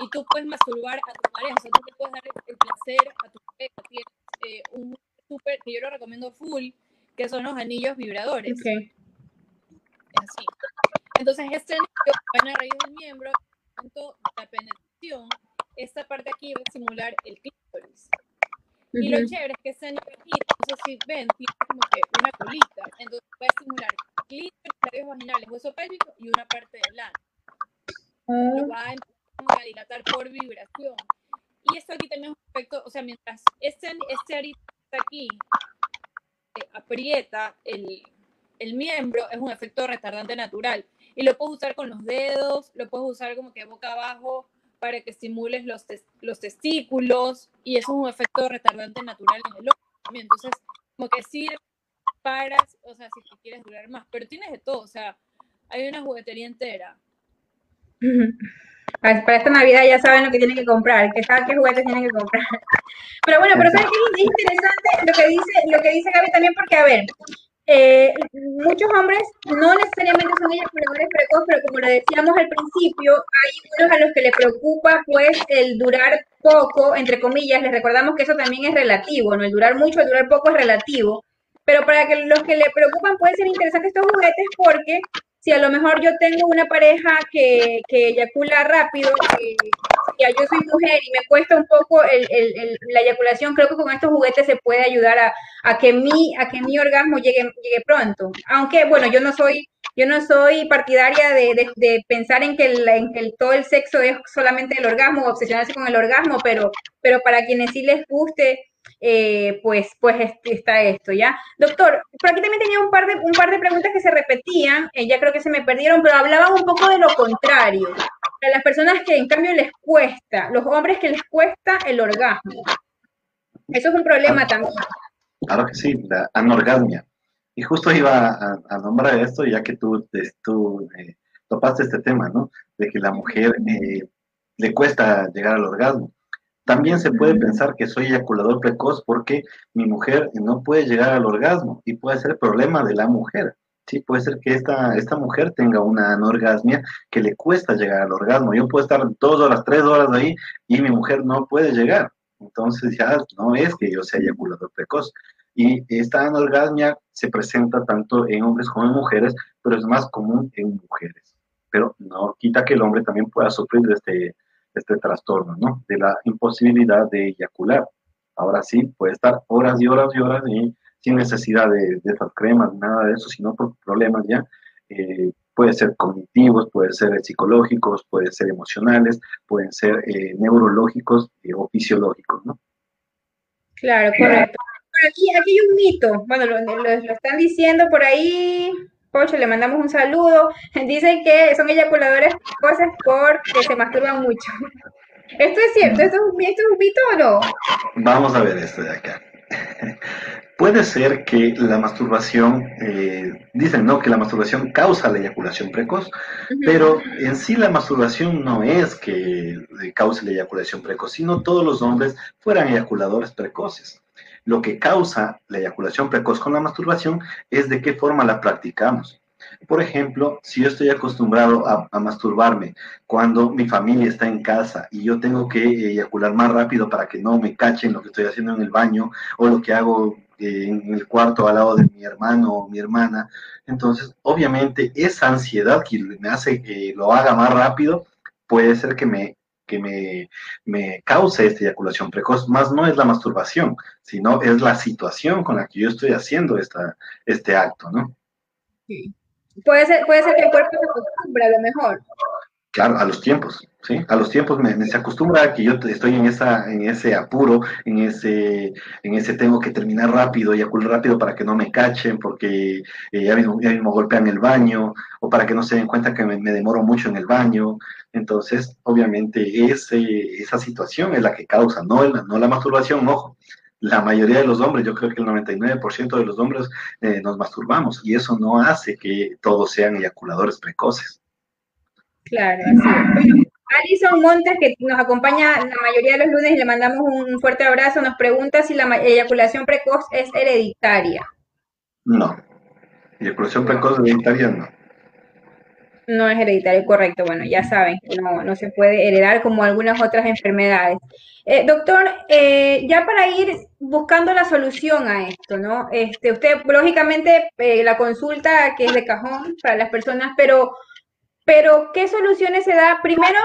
y tú puedes masturbar a tu pareja, o sea, tú te puedes dar el placer a tu pareja, tienes eh, un súper, que yo lo recomiendo full, que son los anillos vibradores. Okay. Así. Entonces, este anillo va a raíz del miembro, tanto la penetración, esta parte aquí va a simular el clítoris. Y lo chévere es que este anillo aquí, sé si ven, tiene como que una colita, entonces va a simular clítoris, labios vaginales, hueso pélvico y una parte del ano. Lo va a, dilatar por vibración. Y esto aquí también es un efecto, o sea, mientras este, este arito está aquí, eh, aprieta el, el miembro, es un efecto retardante natural y lo puedes usar con los dedos, lo puedes usar como que boca abajo para que estimules los, los testículos y es un efecto retardante natural en el ojo Entonces, como que sirve para, o sea, si quieres durar más, pero tienes de todo, o sea, hay una juguetería entera. Para esta Navidad ya saben lo que tienen que comprar, que saben qué juguetes tienen que comprar. Pero bueno, pero ¿sabes qué es interesante lo que dice, lo que dice Gaby también? Porque, a ver, eh, muchos hombres no necesariamente son eyaculadores precoces, pero como lo decíamos al principio, hay unos a los que le preocupa pues el durar poco, entre comillas, les recordamos que eso también es relativo, ¿no? El durar mucho, el durar poco es relativo, pero para que los que le preocupan pueden ser interesantes estos juguetes porque si a lo mejor yo tengo una pareja que, que eyacula rápido, que, yo soy mujer y me cuesta un poco la eyaculación, creo que con estos juguetes se puede ayudar a, que, mi, a que mi orgasmo llegue, llegue pronto. Aunque, bueno, yo no soy, yo no soy partidaria de, pensar en que, en que todo el sexo es solamente el orgasmo, obsesionarse con el orgasmo, pero, pero para quienes sí les guste eh, pues, pues está esto, ¿ya? Doctor, por aquí también tenía un par de, un par de preguntas que se repetían, eh, ya creo que se me perdieron, pero hablaban un poco de lo contrario. A las personas que en cambio les cuesta, los hombres que les cuesta el orgasmo. Eso es un problema también. Claro que sí, la anorgasmia. Y justo iba a, nombrar esto, ya que tú, tú eh, topaste este tema, ¿no? De que la mujer le cuesta llegar al orgasmo. También se puede pensar que soy eyaculador precoz porque mi mujer no puede llegar al orgasmo y puede ser problema de la mujer. Sí, puede ser que esta, esta mujer tenga una anorgasmia que le cuesta llegar al orgasmo. Yo puedo estar dos horas, tres horas ahí y mi mujer no puede llegar. Entonces ya no es que yo sea eyaculador precoz. Y esta anorgasmia se presenta tanto en hombres como en mujeres, pero es más común en mujeres. Pero no quita que el hombre también pueda sufrir de este, este trastorno, ¿no? De la imposibilidad de eyacular. Ahora sí, puede estar horas y horas y horas y sin necesidad de, de esas cremas, nada de eso, sino por problemas ya. Eh, puede ser cognitivos, puede ser psicológicos, pueden ser emocionales, pueden ser eh, neurológicos eh, o fisiológicos, ¿no? Claro, correcto. aquí, aquí hay un mito, bueno, lo, lo, lo están diciendo por ahí, Pocho, le mandamos un saludo. Dicen que son eyaculadores cosas porque se masturban mucho. ¿Esto es cierto? ¿Esto es, un, ¿Esto es un mito o no? Vamos a ver esto de acá. Puede ser que la masturbación, eh, dicen no, que la masturbación causa la eyaculación precoz, pero en sí la masturbación no es que cause la eyaculación precoz, sino todos los hombres fueran eyaculadores precoces lo que causa la eyaculación precoz con la masturbación es de qué forma la practicamos. Por ejemplo, si yo estoy acostumbrado a, masturbarme cuando mi familia está en casa y yo tengo que eyacular más rápido para que no me cachen lo que estoy haciendo en el baño o lo que hago eh, en el cuarto al lado de mi hermano o mi hermana, entonces obviamente esa ansiedad que me hace que lo haga más rápido puede ser que me que me, me cause esta eyaculación precoz, más no es la masturbación, sino es la situación con la que yo estoy haciendo esta, este acto, ¿no? Sí. Puede ser, puede ser que el cuerpo se acostumbre a lo mejor. Claro, a los tiempos, ¿sí? A los tiempos me, se acostumbra a que yo estoy en, esa, en ese apuro, en ese, en ese tengo que terminar rápido, eyacular rápido para que no me cachen, porque eh, ya, mismo, ya mismo golpean el baño, o para que no se den cuenta que me, demoro mucho en el baño. Entonces, obviamente, ese, esa situación es la que causa, no, no la masturbación, ojo. La mayoría de los hombres, yo creo que el 99% de los hombres eh, nos masturbamos y eso no hace que todos sean eyaculadores precoces. Claro, así es. Alison Montes, que nos acompaña la mayoría de los lunes y le mandamos un fuerte abrazo, nos pregunta si la eyaculación precoz es hereditaria. No, eyaculación precoz hereditaria no. No es hereditario, correcto. Bueno, ya saben, no, no se puede heredar como algunas otras enfermedades. Eh, doctor, eh, ya para ir buscando la solución a esto, ¿no? Este, usted, lógicamente, eh, la consulta que es de cajón para las personas, pero pero ¿qué soluciones se da? Primero,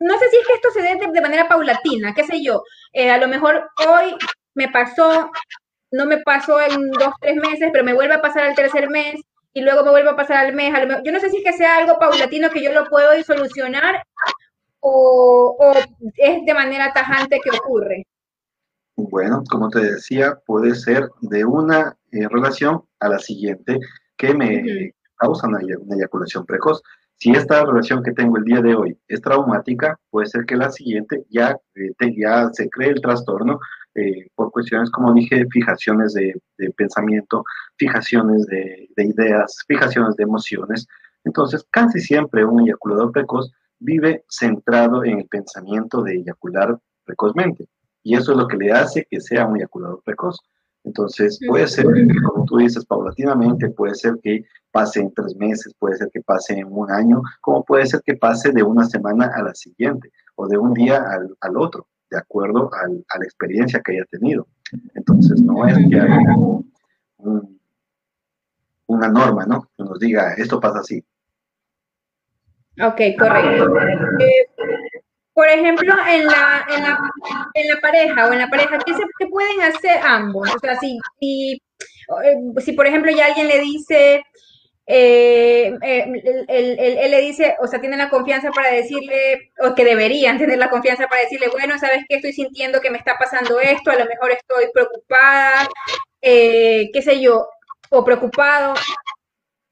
no sé si es que esto se dé de, manera paulatina, qué sé yo. Eh, a lo mejor hoy me pasó, no me pasó en dos, tres meses, pero me vuelve a pasar al tercer mes y luego me vuelve a pasar al mes. yo no sé si es que sea algo paulatino que yo lo puedo ir solucionar o, es de manera tajante que ocurre. Bueno, como te decía, puede ser de una eh, relación a la siguiente que me causa una eyaculación precoz. Si esta relación que tengo el día de hoy es traumática, puede ser que la siguiente ya, eh, se cree el trastorno eh, por cuestiones, como dije, fijaciones de, pensamiento, fijaciones de, ideas, fijaciones de emociones. Entonces, casi siempre un eyaculador precoz vive centrado en el pensamiento de eyacular precozmente. Y eso es lo que le hace que sea un eyaculador precoz. Entonces, puede ser, como tú dices, paulatinamente, puede ser que pase en tres meses, puede ser que pase en un año, como puede ser que pase de una semana a la siguiente o de un día al, otro, de acuerdo a la experiencia que haya tenido. Entonces, no es que haya una norma, ¿no? Que nos diga, esto pasa así. Ok, correcto. Eh, por ejemplo, en la, en la, en la pareja o en la pareja, ¿qué, se, pueden hacer ambos? O sea, si, si, eh, si, por ejemplo ya alguien le dice, eh, eh, él, le dice, o sea, tiene la confianza para decirle, o que deberían tener la confianza para decirle, bueno, ¿sabes qué? Estoy sintiendo que me está pasando esto, a lo mejor estoy preocupada, eh, qué sé yo, o preocupado.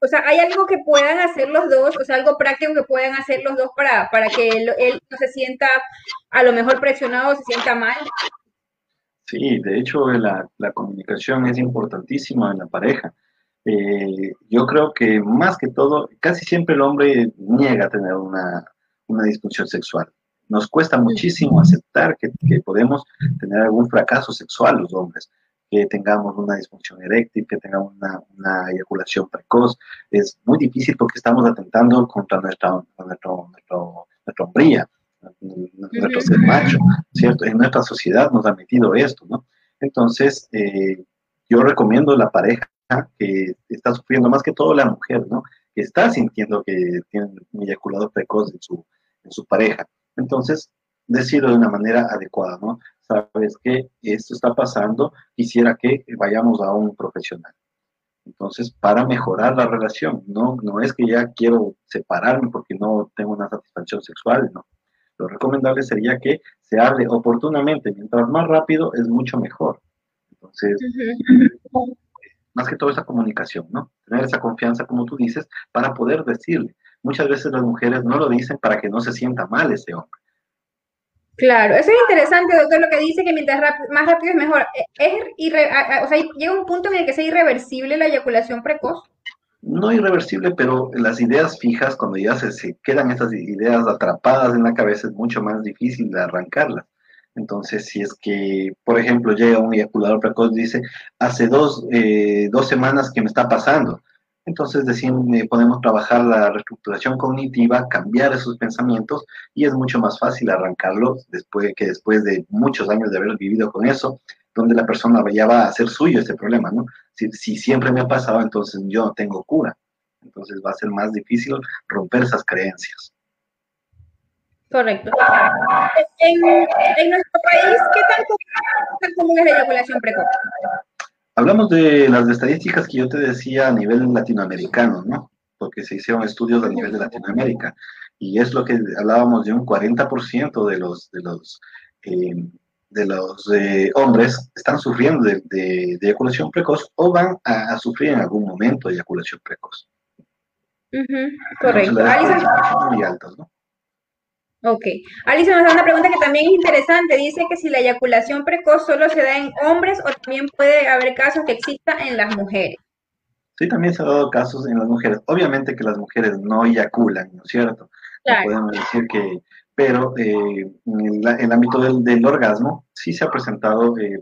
O sea, ¿hay algo que puedan hacer los dos? O sea, algo práctico que puedan hacer los dos para, para que él, él no se sienta a lo mejor presionado o se sienta mal. Sí, de hecho la, la comunicación es importantísima en la pareja. Eh, yo creo que más que todo, casi siempre el hombre niega tener una, una disfunción sexual. Nos cuesta muchísimo aceptar que, que, podemos tener algún fracaso sexual los hombres, que tengamos una disfunción eréctil, que tengamos una, una eyaculación precoz. Es muy difícil porque estamos atentando contra nuestra, nuestro, nuestro, nuestra hombría, nuestro ser macho, ¿cierto? En nuestra sociedad nos ha metido esto, ¿no? Entonces, eh, yo recomiendo la pareja que está sufriendo más que todo la mujer, ¿no? Que está sintiendo que tiene un eyaculador precoz en su, en su pareja. Entonces, decirlo de una manera adecuada, ¿no? Sabes que esto está pasando, quisiera que vayamos a un profesional. Entonces, para mejorar la relación, no, no es que ya quiero separarme porque no tengo una satisfacción sexual, no. Lo recomendable sería que se hable oportunamente, mientras más rápido es mucho mejor. Entonces, más que todo esa comunicación, ¿no? Tener esa confianza, como tú dices, para poder decirle. Muchas veces las mujeres no lo dicen para que no se sienta mal ese hombre. Claro, eso es interesante, doctor, lo que dice que mientras más rápido es mejor. ¿Es o sea, llega un punto en el que sea irreversible la eyaculación precoz? No irreversible, pero las ideas fijas, cuando ya se, se quedan esas ideas atrapadas en la cabeza, es mucho más difícil de arrancarlas. Entonces, si es que, por ejemplo, llega un eyaculador precoz y dice, hace dos, eh, dos semanas que me está pasando, entonces decimos, eh, podemos trabajar la reestructuración cognitiva, cambiar esos pensamientos y es mucho más fácil arrancarlo después que después de muchos años de haber vivido con eso, donde la persona ya va a hacer suyo ese problema, ¿no? Si, si siempre me ha pasado, entonces yo no tengo cura. Entonces va a ser más difícil romper esas creencias. Correcto. En, nuestro país, ¿qué tan común es la eyaculación precoz? Hablamos de las estadísticas que yo te decía a nivel latinoamericano, ¿no? Porque se hicieron estudios a nivel de Latinoamérica. Y es lo que hablábamos de un 40% de los, de los, eh, de los eh, hombres están sufriendo de, eyaculación precoz o van a, sufrir en algún momento de eyaculación precoz. correcto. muy altos, ¿no? Ok. Alicia nos da una pregunta que también es interesante. Dice que si la eyaculación precoz solo se da en hombres o también puede haber casos que exista en las mujeres. Sí, también se ha dado casos en las mujeres. Obviamente que las mujeres no eyaculan, ¿no es cierto? Claro. podemos decir que, pero eh, en el ámbito del, orgasmo sí se ha presentado eh,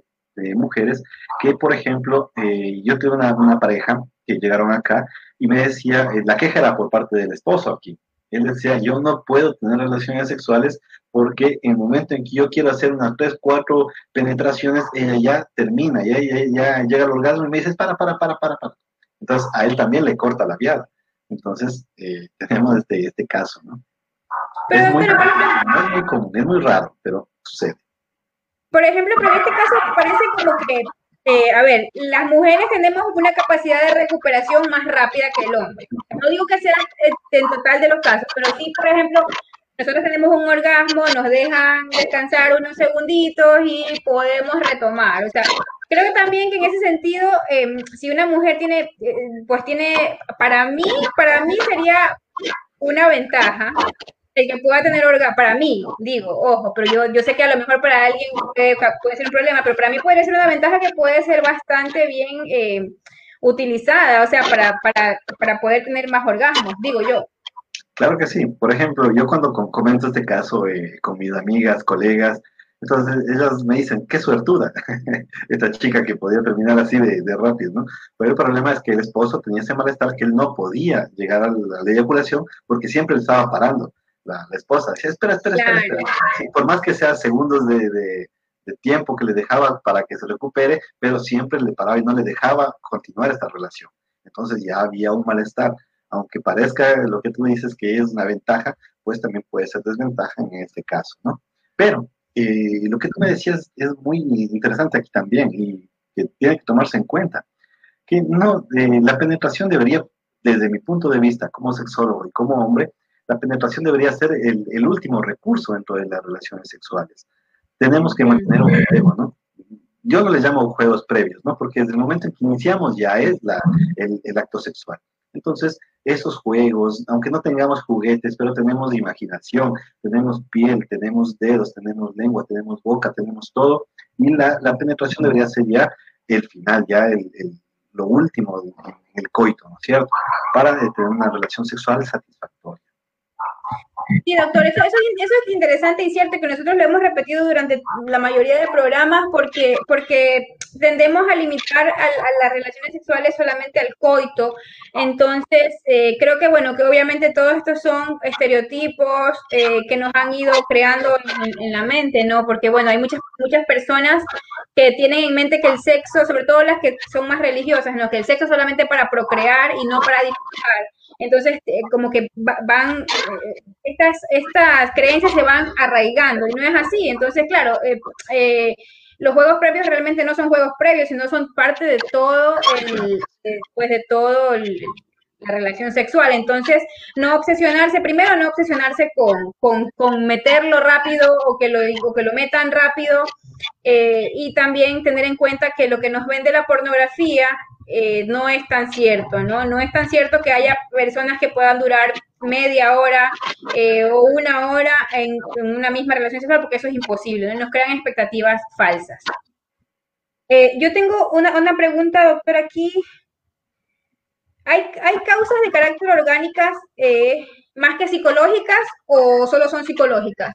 mujeres que, por ejemplo, eh, yo tuve una, una, pareja que llegaron acá y me decía, la queja era por parte del esposo aquí él decía, yo no puedo tener relaciones sexuales porque en el momento en que yo quiero hacer unas tres, cuatro penetraciones, ella ya termina, ya, ya, llega al orgasmo y me dice, para, para, para, para, para. Entonces a él también le corta la viada. Entonces eh, tenemos este, este caso, ¿no? es, muy, no es muy común, es muy raro, pero sucede. Por ejemplo, pero en este caso parece como que eh, a ver, las mujeres tenemos una capacidad de recuperación más rápida que el hombre. No digo que sea en total de los casos, pero sí, por ejemplo, nosotros tenemos un orgasmo, nos dejan descansar unos segunditos y podemos retomar. O sea, creo que también que en ese sentido, em, si una mujer tiene, eh, pues tiene, para mí, para mí sería una ventaja que pueda tener orgasmo, para mí, digo, ojo, pero yo, yo sé que a lo mejor para alguien puede, ser un problema, pero para mí puede ser una ventaja que puede ser bastante bien eh, utilizada, o sea, para, para, para poder tener más orgasmos, digo yo. Claro que sí. Por ejemplo, yo cuando comento este caso eh, con mis amigas, colegas, entonces ellas me dicen, qué suertuda esta chica que podía terminar así de, de, rápido, ¿no? Pero el problema es que el esposo tenía ese malestar que él no podía llegar a la, a la eyaculación porque siempre le estaba parando la, esposa. Decía, espera, espera, espera, por más que sea segundos de, de, tiempo que le dejaba para que se recupere, pero siempre le paraba y no le dejaba continuar esta relación. Entonces ya había un malestar. Aunque parezca lo que tú dices que es una ventaja, pues también puede ser desventaja en este caso, ¿no? Pero eh, lo que tú me decías es muy interesante aquí también y que tiene que tomarse en cuenta, que no, eh, la penetración debería desde mi punto de vista como sexólogo y como hombre, la penetración debería ser el, el último recurso dentro de las relaciones sexuales. Tenemos que mantener un juego, ¿no? Yo no les llamo juegos previos, ¿no? Porque desde el momento en que iniciamos ya es la, el, el acto sexual. Entonces, esos juegos, aunque no tengamos juguetes, pero tenemos imaginación, tenemos piel, tenemos dedos, tenemos lengua, tenemos boca, tenemos todo, y la, la penetración debería ser ya el final, ya el, el, lo último en el coito, ¿no es cierto? Para tener una relación sexual satisfactoria. Sí, doctor, eso, eso, eso, es interesante y cierto que nosotros lo hemos repetido durante la mayoría de programas porque, porque tendemos a limitar a, a las relaciones sexuales solamente al coito. Entonces, eh, creo que, bueno, que obviamente todos estos son estereotipos eh, que nos han ido creando en, en, la mente, ¿no? Porque, bueno, hay muchas, muchas personas que tienen en mente que el sexo, sobre todo las que son más religiosas, ¿no? Que el sexo solamente para procrear y no para disfrutar. Entonces, eh, como que van, eh, estas, estas creencias se van arraigando y no es así. Entonces, claro, eh, los juegos previos realmente no son juegos previos, sino son parte de todo el, pues de todo la relación sexual. Entonces, no obsesionarse, primero no obsesionarse con, con, con meterlo rápido o que lo, o que lo metan rápido y también tener en cuenta que lo que nos vende la pornografía eh, no es tan cierto, ¿no? No es tan cierto que haya personas que puedan durar media hora eh, o una hora en, en, una misma relación sexual, porque eso es imposible, ¿no? nos crean expectativas falsas. Eh, yo tengo una, una, pregunta, doctor, aquí. ¿Hay, ¿Hay causas de carácter orgánicas más que psicológicas o solo son psicológicas?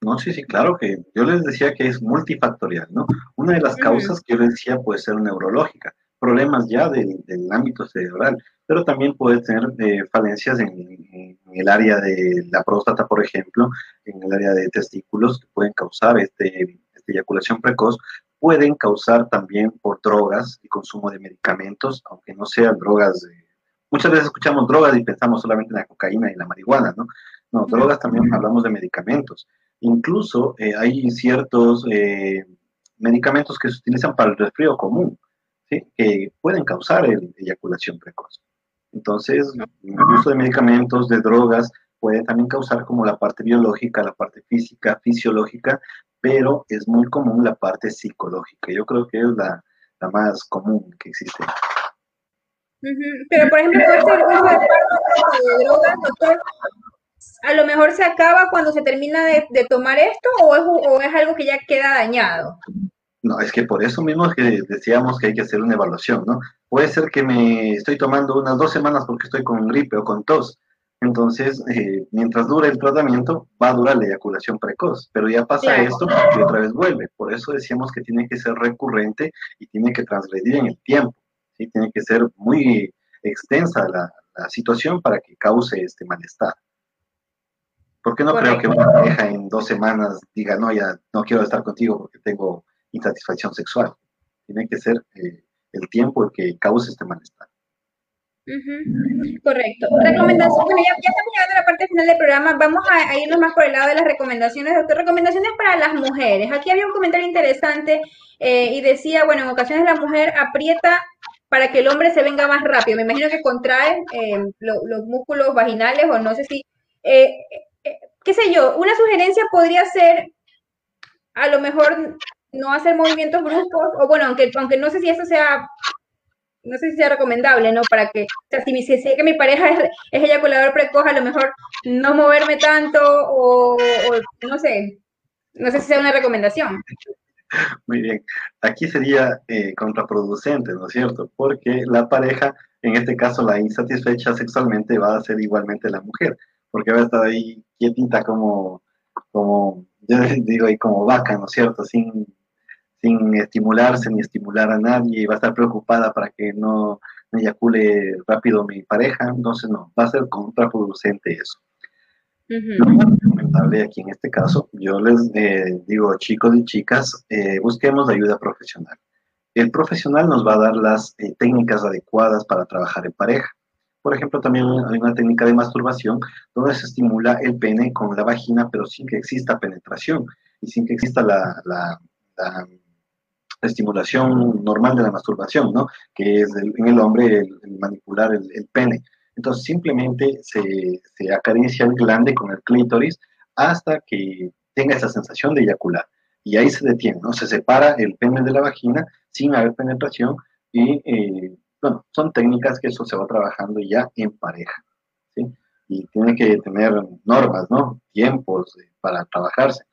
No, sí, sí, claro que yo les decía que es multifactorial, ¿no? Una de las causas que yo les decía puede ser neurológica problemas ya del, del ámbito cerebral, pero también puede tener eh, falencias en, en, el área de la próstata, por ejemplo, en el área de testículos que pueden causar este, esta eyaculación precoz, pueden causar también por drogas y consumo de medicamentos, aunque no sean drogas. Muchas veces escuchamos drogas y pensamos solamente en la cocaína y la marihuana, ¿no? No, drogas también hablamos de medicamentos. Incluso eh, hay ciertos eh, medicamentos que se utilizan para el resfrío común, ¿sí? que pueden causar el, eyaculación precoz. Entonces, el uso de medicamentos, de drogas, puede también causar como la parte biológica, la parte física, fisiológica, pero es muy común la parte psicológica. Yo creo que es la, la más común que existe. Uh -huh. Pero, por ejemplo, todo este uso de drogas, doctor, a lo mejor se acaba cuando se termina de, de tomar esto o es, o es algo que ya queda dañado. No, es que por eso mismo es que decíamos que hay que hacer una evaluación, ¿no? Puede ser que me estoy tomando unas dos semanas porque estoy con gripe o con tos. Entonces, eh, mientras dure el tratamiento, va a durar la eyaculación precoz, pero ya pasa esto y otra vez vuelve. Por eso decíamos que tiene que ser recurrente y tiene que transgredir en el tiempo. ¿sí? Tiene que ser muy extensa la, la situación para que cause este malestar. ¿Por qué no Correcto. creo que una pareja en dos semanas diga, no, ya no quiero estar contigo porque tengo insatisfacción sexual. Tiene que ser eh, el tiempo el que cause este malestar. Correcto. Recomendaciones, bueno, ya, estamos llegando a la parte final del programa. Vamos a, irnos más por el lado de las recomendaciones, doctor. Recomendaciones para las mujeres. Aquí había un comentario interesante eh, y decía, bueno, en ocasiones la mujer aprieta para que el hombre se venga más rápido. Me imagino que contrae eh, lo, los músculos vaginales o no sé si, qué sé yo, una sugerencia podría ser a lo mejor no hacer movimientos bruscos, o bueno, aunque, aunque no sé si eso sea, no sé si sea recomendable, ¿no? Para que, o sea, si, me, sé que mi pareja es, es eyaculador precoz, a lo mejor no moverme tanto, o, o, no sé, no sé si sea una recomendación. Muy bien, aquí sería eh, contraproducente, ¿no es cierto? Porque la pareja, en este caso la insatisfecha sexualmente, va a ser igualmente la mujer, porque va a estar ahí quietita como, como yo digo ahí como vaca, ¿no es cierto? Sin, sin estimularse ni estimular a nadie y va a estar preocupada para que no me eyacule rápido mi pareja, entonces no, va a ser contraproducente eso. Uh -huh. Lo más recomendable aquí en este caso, yo les eh, digo chicos y chicas, eh, busquemos ayuda profesional. El profesional nos va a dar las eh, técnicas adecuadas para trabajar en pareja. Por ejemplo, también hay una técnica de masturbación donde se estimula el pene con la vagina, pero sin que exista penetración y sin que exista la, la, la estimulación normal de la masturbación, ¿no? Que es en el hombre el, manipular el, pene. Entonces simplemente se, se, acaricia el glande con el clítoris hasta que tenga esa sensación de eyacular. Y ahí se detiene, ¿no? Se separa el pene de la vagina sin haber penetración y, eh, bueno, son técnicas que eso se va trabajando ya en pareja, ¿sí? Y tiene que tener normas, ¿no? Tiempos eh, para trabajarse.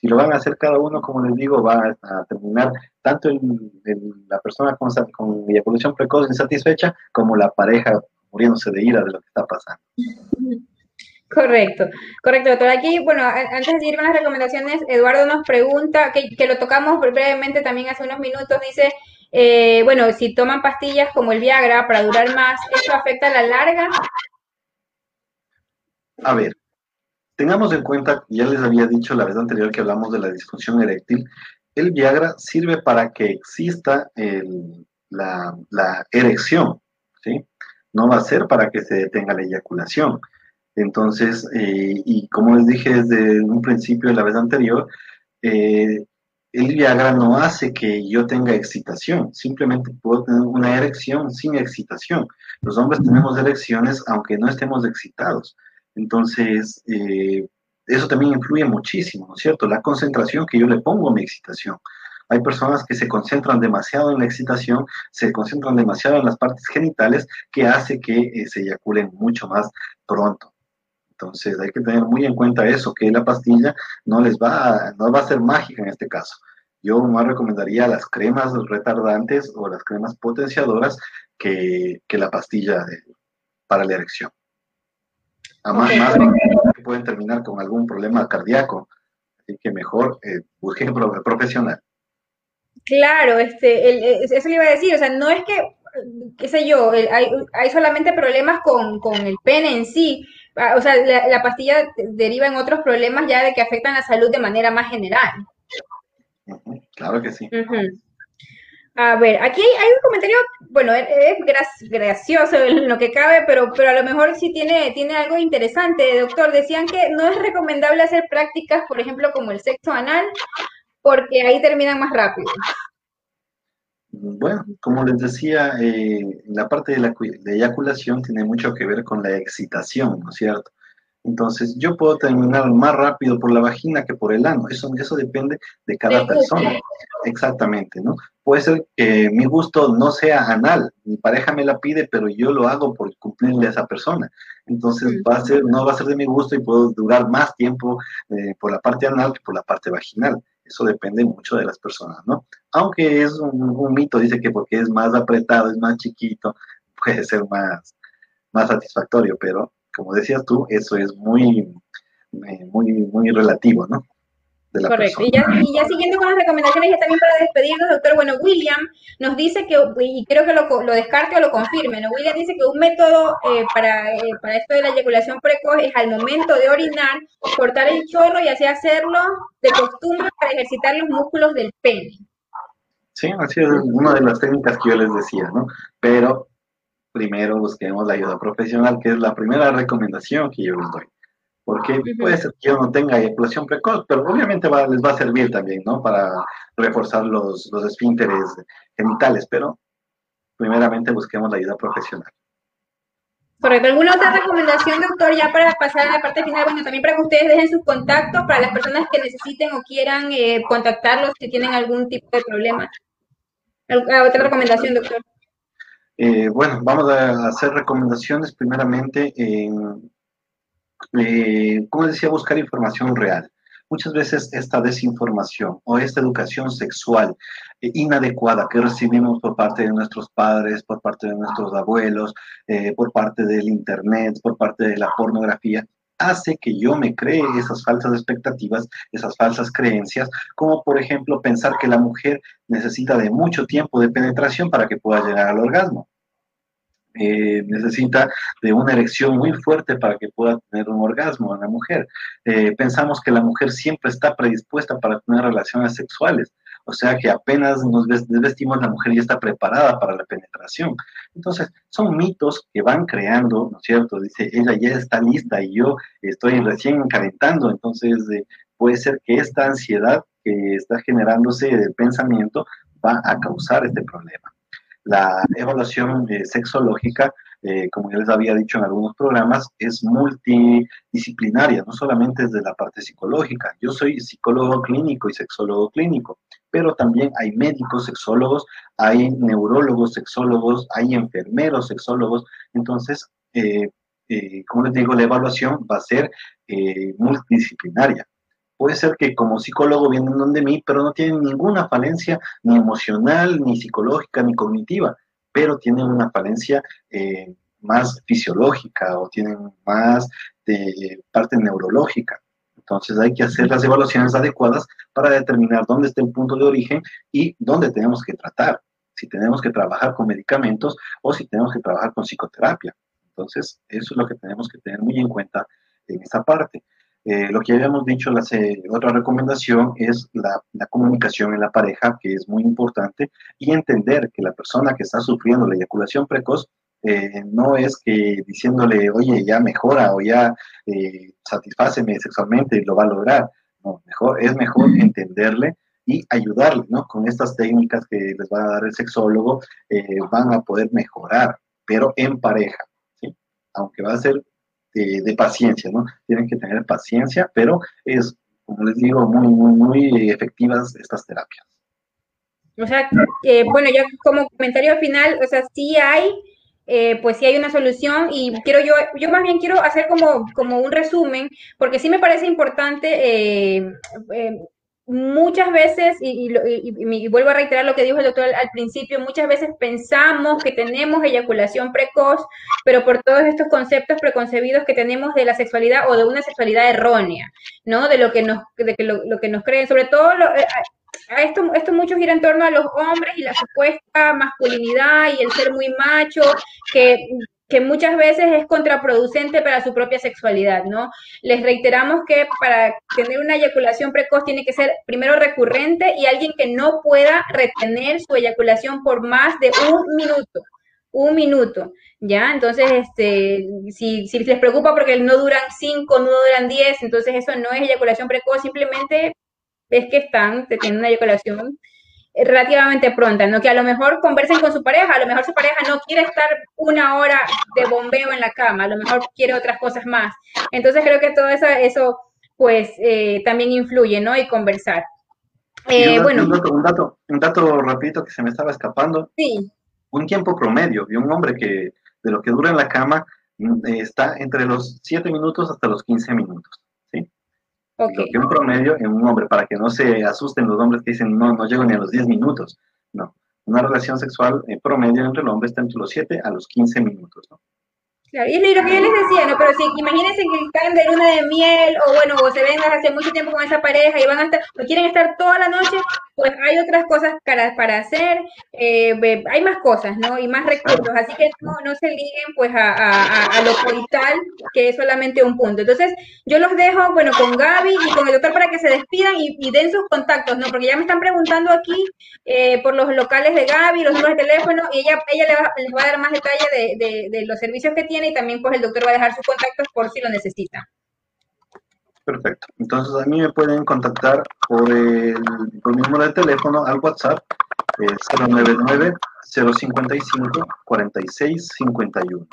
Si lo van a hacer cada uno, como les digo, va a terminar tanto la persona con, con eyaculación precoz insatisfecha como la pareja muriéndose de ira de lo que está pasando. Correcto, correcto, doctor. Aquí, bueno, antes de ir con las recomendaciones, Eduardo nos pregunta, que, que lo tocamos brevemente también hace unos minutos, dice, eh, bueno, si toman pastillas como el Viagra para durar más, ¿eso afecta a la larga? A ver, tengamos en cuenta, ya les había dicho la vez anterior que hablamos de la disfunción eréctil, el Viagra sirve para que exista la, erección, ¿sí? No va a ser para que se detenga la eyaculación. Entonces, eh, y como les dije desde un principio de la vez anterior, eh, el Viagra no hace que yo tenga excitación, simplemente puedo tener una erección sin excitación. Los hombres tenemos erecciones aunque no estemos excitados. Entonces, eh, eso también influye muchísimo, ¿no es cierto? La concentración que yo le pongo a mi excitación. Hay personas que se concentran demasiado en la excitación, se concentran demasiado en las partes genitales, que hace que se eyaculen mucho más pronto. Entonces hay que tener muy en cuenta eso, que la pastilla no les va a, no va a ser mágica en este caso. Yo más recomendaría las cremas retardantes o las cremas potenciadoras que, la pastilla para la erección. Además, más pueden terminar con algún problema cardíaco, así que mejor eh, busquen profesional. Claro, este, eso le iba a decir, o sea, no es que, qué sé yo, hay, hay solamente problemas con, con el pene en sí, Ah, o sea, la, pastilla deriva en otros problemas ya de que afectan la salud de manera más general. Claro que sí. A ver, aquí hay un comentario, bueno, es gracioso en lo que cabe, pero, pero a lo mejor sí tiene, tiene algo interesante, doctor. Decían que no es recomendable hacer prácticas, por ejemplo, como el sexo anal, porque ahí terminan más rápido. Bueno, como les decía, eh, la parte de la eyaculación tiene mucho que ver con la excitación, ¿no es cierto? Entonces, yo puedo terminar más rápido por la vagina que por el ano. Eso, eso depende de cada persona. Exactamente, ¿no? Puede ser que mi gusto no sea anal, mi pareja me la pide, pero yo lo hago por cumplirle a esa persona. Entonces, va a ser, no va a ser de mi gusto y puedo durar más tiempo eh, por la parte anal que por la parte vaginal. Eso depende mucho de las personas, ¿no? Aunque es un, mito, dice que porque es más apretado, es más chiquito, puede ser más, más satisfactorio, pero como decías tú, eso es muy, eh, muy, muy relativo, ¿no? Correcto. Y ya, siguiendo con las recomendaciones, ya también para despedirnos, doctor, bueno, William nos dice que, y creo que lo, lo descarte o lo confirme, ¿no? William dice que un método eh, para, eh, para esto de la eyaculación precoz es al momento de orinar, cortar el chorro y así hacerlo de costumbre para ejercitar los músculos del pene. Sí, así es una de las técnicas que yo les decía, ¿no? Pero primero busquemos la ayuda profesional, que es la primera recomendación que yo les doy porque puede ser que yo no tenga eyaculación precoz, pero obviamente les va a servir también, ¿no? Para reforzar los, los esfínteres genitales, pero primeramente busquemos la ayuda profesional. Correcto. ¿Alguna otra recomendación, doctor, ya para pasar a la parte final? Bueno, también para que ustedes dejen sus contactos para las personas que necesiten o quieran eh, contactarlos si tienen algún tipo de problema. Ah, ¿Otra recomendación, doctor? Eh, bueno, vamos a hacer recomendaciones primeramente en eh, como decía, buscar información real. Muchas veces esta desinformación o esta educación sexual eh, inadecuada que recibimos por parte de nuestros padres, por parte de nuestros abuelos, eh, por parte del Internet, por parte de la pornografía, hace que yo me cree esas falsas expectativas, esas falsas creencias, como por ejemplo pensar que la mujer necesita de mucho tiempo de penetración para que pueda llegar al orgasmo. Eh, necesita de una erección muy fuerte para que pueda tener un orgasmo en la mujer. Eh, pensamos que la mujer siempre está predispuesta para tener relaciones sexuales, o sea que apenas nos desvestimos, la mujer ya está preparada para la penetración. Entonces, son mitos que van creando, ¿no es cierto? Dice, ella ya está lista y yo estoy recién calentando, entonces eh, puede ser que esta ansiedad que está generándose del pensamiento va a causar este problema. La evaluación sexológica eh, como ya les había dicho en algunos programas, es multidisciplinaria, no solamente desde la parte psicológica. Yo soy psicólogo clínico y sexólogo clínico, pero también hay médicos sexólogos, hay neurólogos sexólogos, hay enfermeros sexólogos. Entonces, eh, eh, como les digo, la evaluación va a ser multidisciplinaria. Puede ser que como psicólogo vienen donde mí, pero no tienen ninguna falencia ni emocional, ni psicológica, ni cognitiva pero tienen una falencia eh, más fisiológica o tienen más de parte neurológica. Entonces hay que hacer las evaluaciones adecuadas para determinar dónde está el punto de origen y dónde tenemos que tratar, si tenemos que trabajar con medicamentos o si tenemos que trabajar con psicoterapia. Entonces, eso es lo que tenemos que tener muy en cuenta en esta parte. Eh, lo que habíamos dicho, la otra recomendación es la, comunicación en la pareja, que es muy importante, y entender que la persona que está sufriendo la eyaculación precoz eh, no es que diciéndole, oye, ya mejora o ya eh, satisfáceme sexualmente y lo va a lograr. No, mejor, es mejor entenderle y ayudarle, ¿no? Con estas técnicas que les va a dar el sexólogo, van a poder mejorar, pero en pareja, ¿sí? Aunque va a ser de, paciencia, ¿no? Tienen que tener paciencia, pero es, como les digo, muy, muy, muy efectivas estas terapias. O sea, bueno, yo como comentario final, o sea, sí hay, eh, pues sí hay una solución y quiero yo, yo más bien quiero hacer como, como un resumen, porque sí me parece importante eh, eh, muchas veces, y, vuelvo a reiterar lo que dijo el doctor al, principio, muchas veces pensamos que tenemos eyaculación precoz, pero por todos estos conceptos preconcebidos que tenemos de la sexualidad o de una sexualidad errónea, ¿no? De lo que nos, de que lo, que nos creen, sobre todo eh, a esto, esto mucho gira en torno a los hombres y la supuesta masculinidad y el ser muy macho, que que muchas veces es contraproducente para su propia sexualidad, ¿no? Les reiteramos que para tener una eyaculación precoz tiene que ser primero recurrente y alguien que no pueda retener su eyaculación por más de un minuto, un minuto, ¿ya? Entonces, este, si, si les preocupa porque no duran cinco, no duran diez, entonces eso no es eyaculación precoz, simplemente es que están teniendo una eyaculación relativamente pronta, ¿no? Que a lo mejor conversen con su pareja, a lo mejor su pareja no quiere estar una hora de bombeo en la cama, a lo mejor quiere otras cosas más. Entonces creo que todo eso, eso pues eh, también influye, ¿no? Y conversar. Eh, bueno. Un dato, un dato, un dato rapidito que se me estaba escapando. Sí. Un tiempo promedio de un hombre que de lo que dura en la cama mm, está entre los 7 minutos hasta los 15 minutos. Okay. que un promedio en un hombre, para que no se asusten los hombres que dicen, no, no llego ni a los 10 minutos. No, una relación sexual en promedio entre el hombre está entre los 7 a los 15 minutos, ¿no? Claro, y lo que yo les decía, ¿no? Pero si imagínense que están de luna de miel, o bueno, o se ven hace mucho tiempo con esa pareja y van a estar, o quieren estar toda la noche, pues hay otras cosas para, para hacer, eh, hay más cosas, ¿no? Y más recursos, así que no, no se liguen pues a, a, a, lo vital, que es solamente un punto. Entonces, yo los dejo, bueno, con Gaby y con el doctor para que se despidan y, den sus contactos, ¿no? Porque ya me están preguntando aquí eh, por los locales de Gaby, los números de teléfono, y ella, ella les va, les va a dar más detalle de, de, de los servicios que tiene y también pues el doctor va a dejar sus contactos por si lo necesita. Perfecto. Entonces a mí me pueden contactar por el, por número de teléfono al WhatsApp eh, 099 055 4651.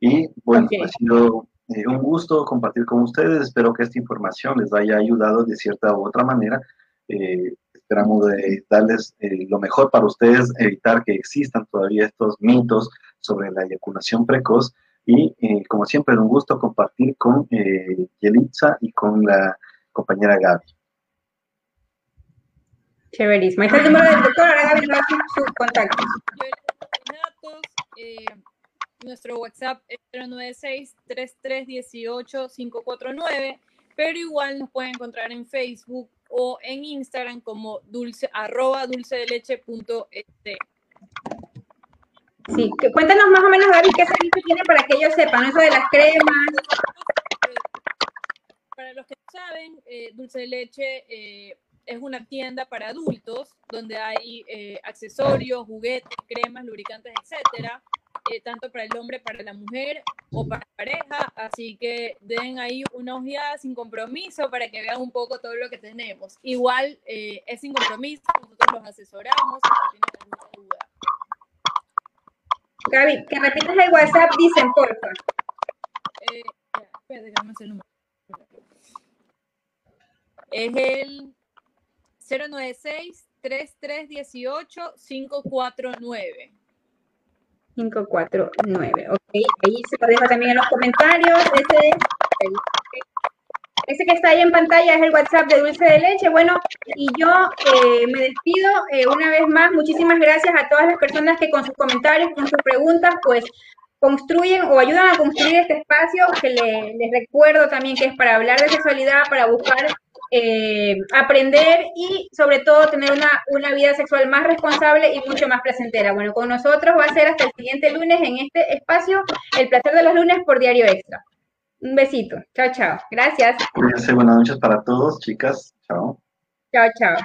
Y bueno, ha sido eh, un gusto compartir con ustedes. Espero que esta información les haya ayudado de cierta u otra manera. Eh, esperamos de darles eh, lo mejor para ustedes, evitar que existan todavía estos mitos sobre la eyaculación precoz y eh, como siempre, es un gusto compartir con eh, Yelitza y con la compañera Gaby. Chéverísimo. Ahí está el número del doctor, ahora Gaby va a su contacto. Eh, nuestro WhatsApp es 096-3318-549, pero igual nos pueden encontrar en Facebook o en Instagram como dulce, arroba dulce de leche Sí, cuéntanos más o menos, Gaby, qué servicio tiene para que ellos sepan eso de las cremas. Para los que no saben, eh, Dulce de Leche eh, es una tienda para adultos donde hay eh, accesorios, juguetes, cremas, lubricantes, etcétera, tanto para el hombre, para la mujer o para la pareja. Así que den ahí una ojeada sin compromiso para que vean un poco todo lo que tenemos. Igual es sin compromiso, nosotros los asesoramos si tienen alguna duda. Gaby, que repitas el WhatsApp, dicen, porfa. Eh, ya, espérate, que no me sé el número. Es el 096-3318-549. 549, ok. Ahí se lo dejo también en los comentarios. Ese, ese que está ahí en pantalla es el WhatsApp de Dulce de Leche. Bueno, y yo eh, me despido eh, una vez más. Muchísimas gracias a todas las personas que con sus comentarios, con sus preguntas, pues construyen o ayudan a construir este espacio que le- les recuerdo también que es para hablar de sexualidad, para buscar eh, aprender y sobre todo tener una, una vida sexual más responsable y mucho más placentera. Bueno, con nosotros va a ser hasta el siguiente lunes en este espacio, El placer de los lunes por Diario Extra. Un besito. Chao, chao. Gracias. Cuídense, buenas noches para todos, chicas. Chao. Chao, chao.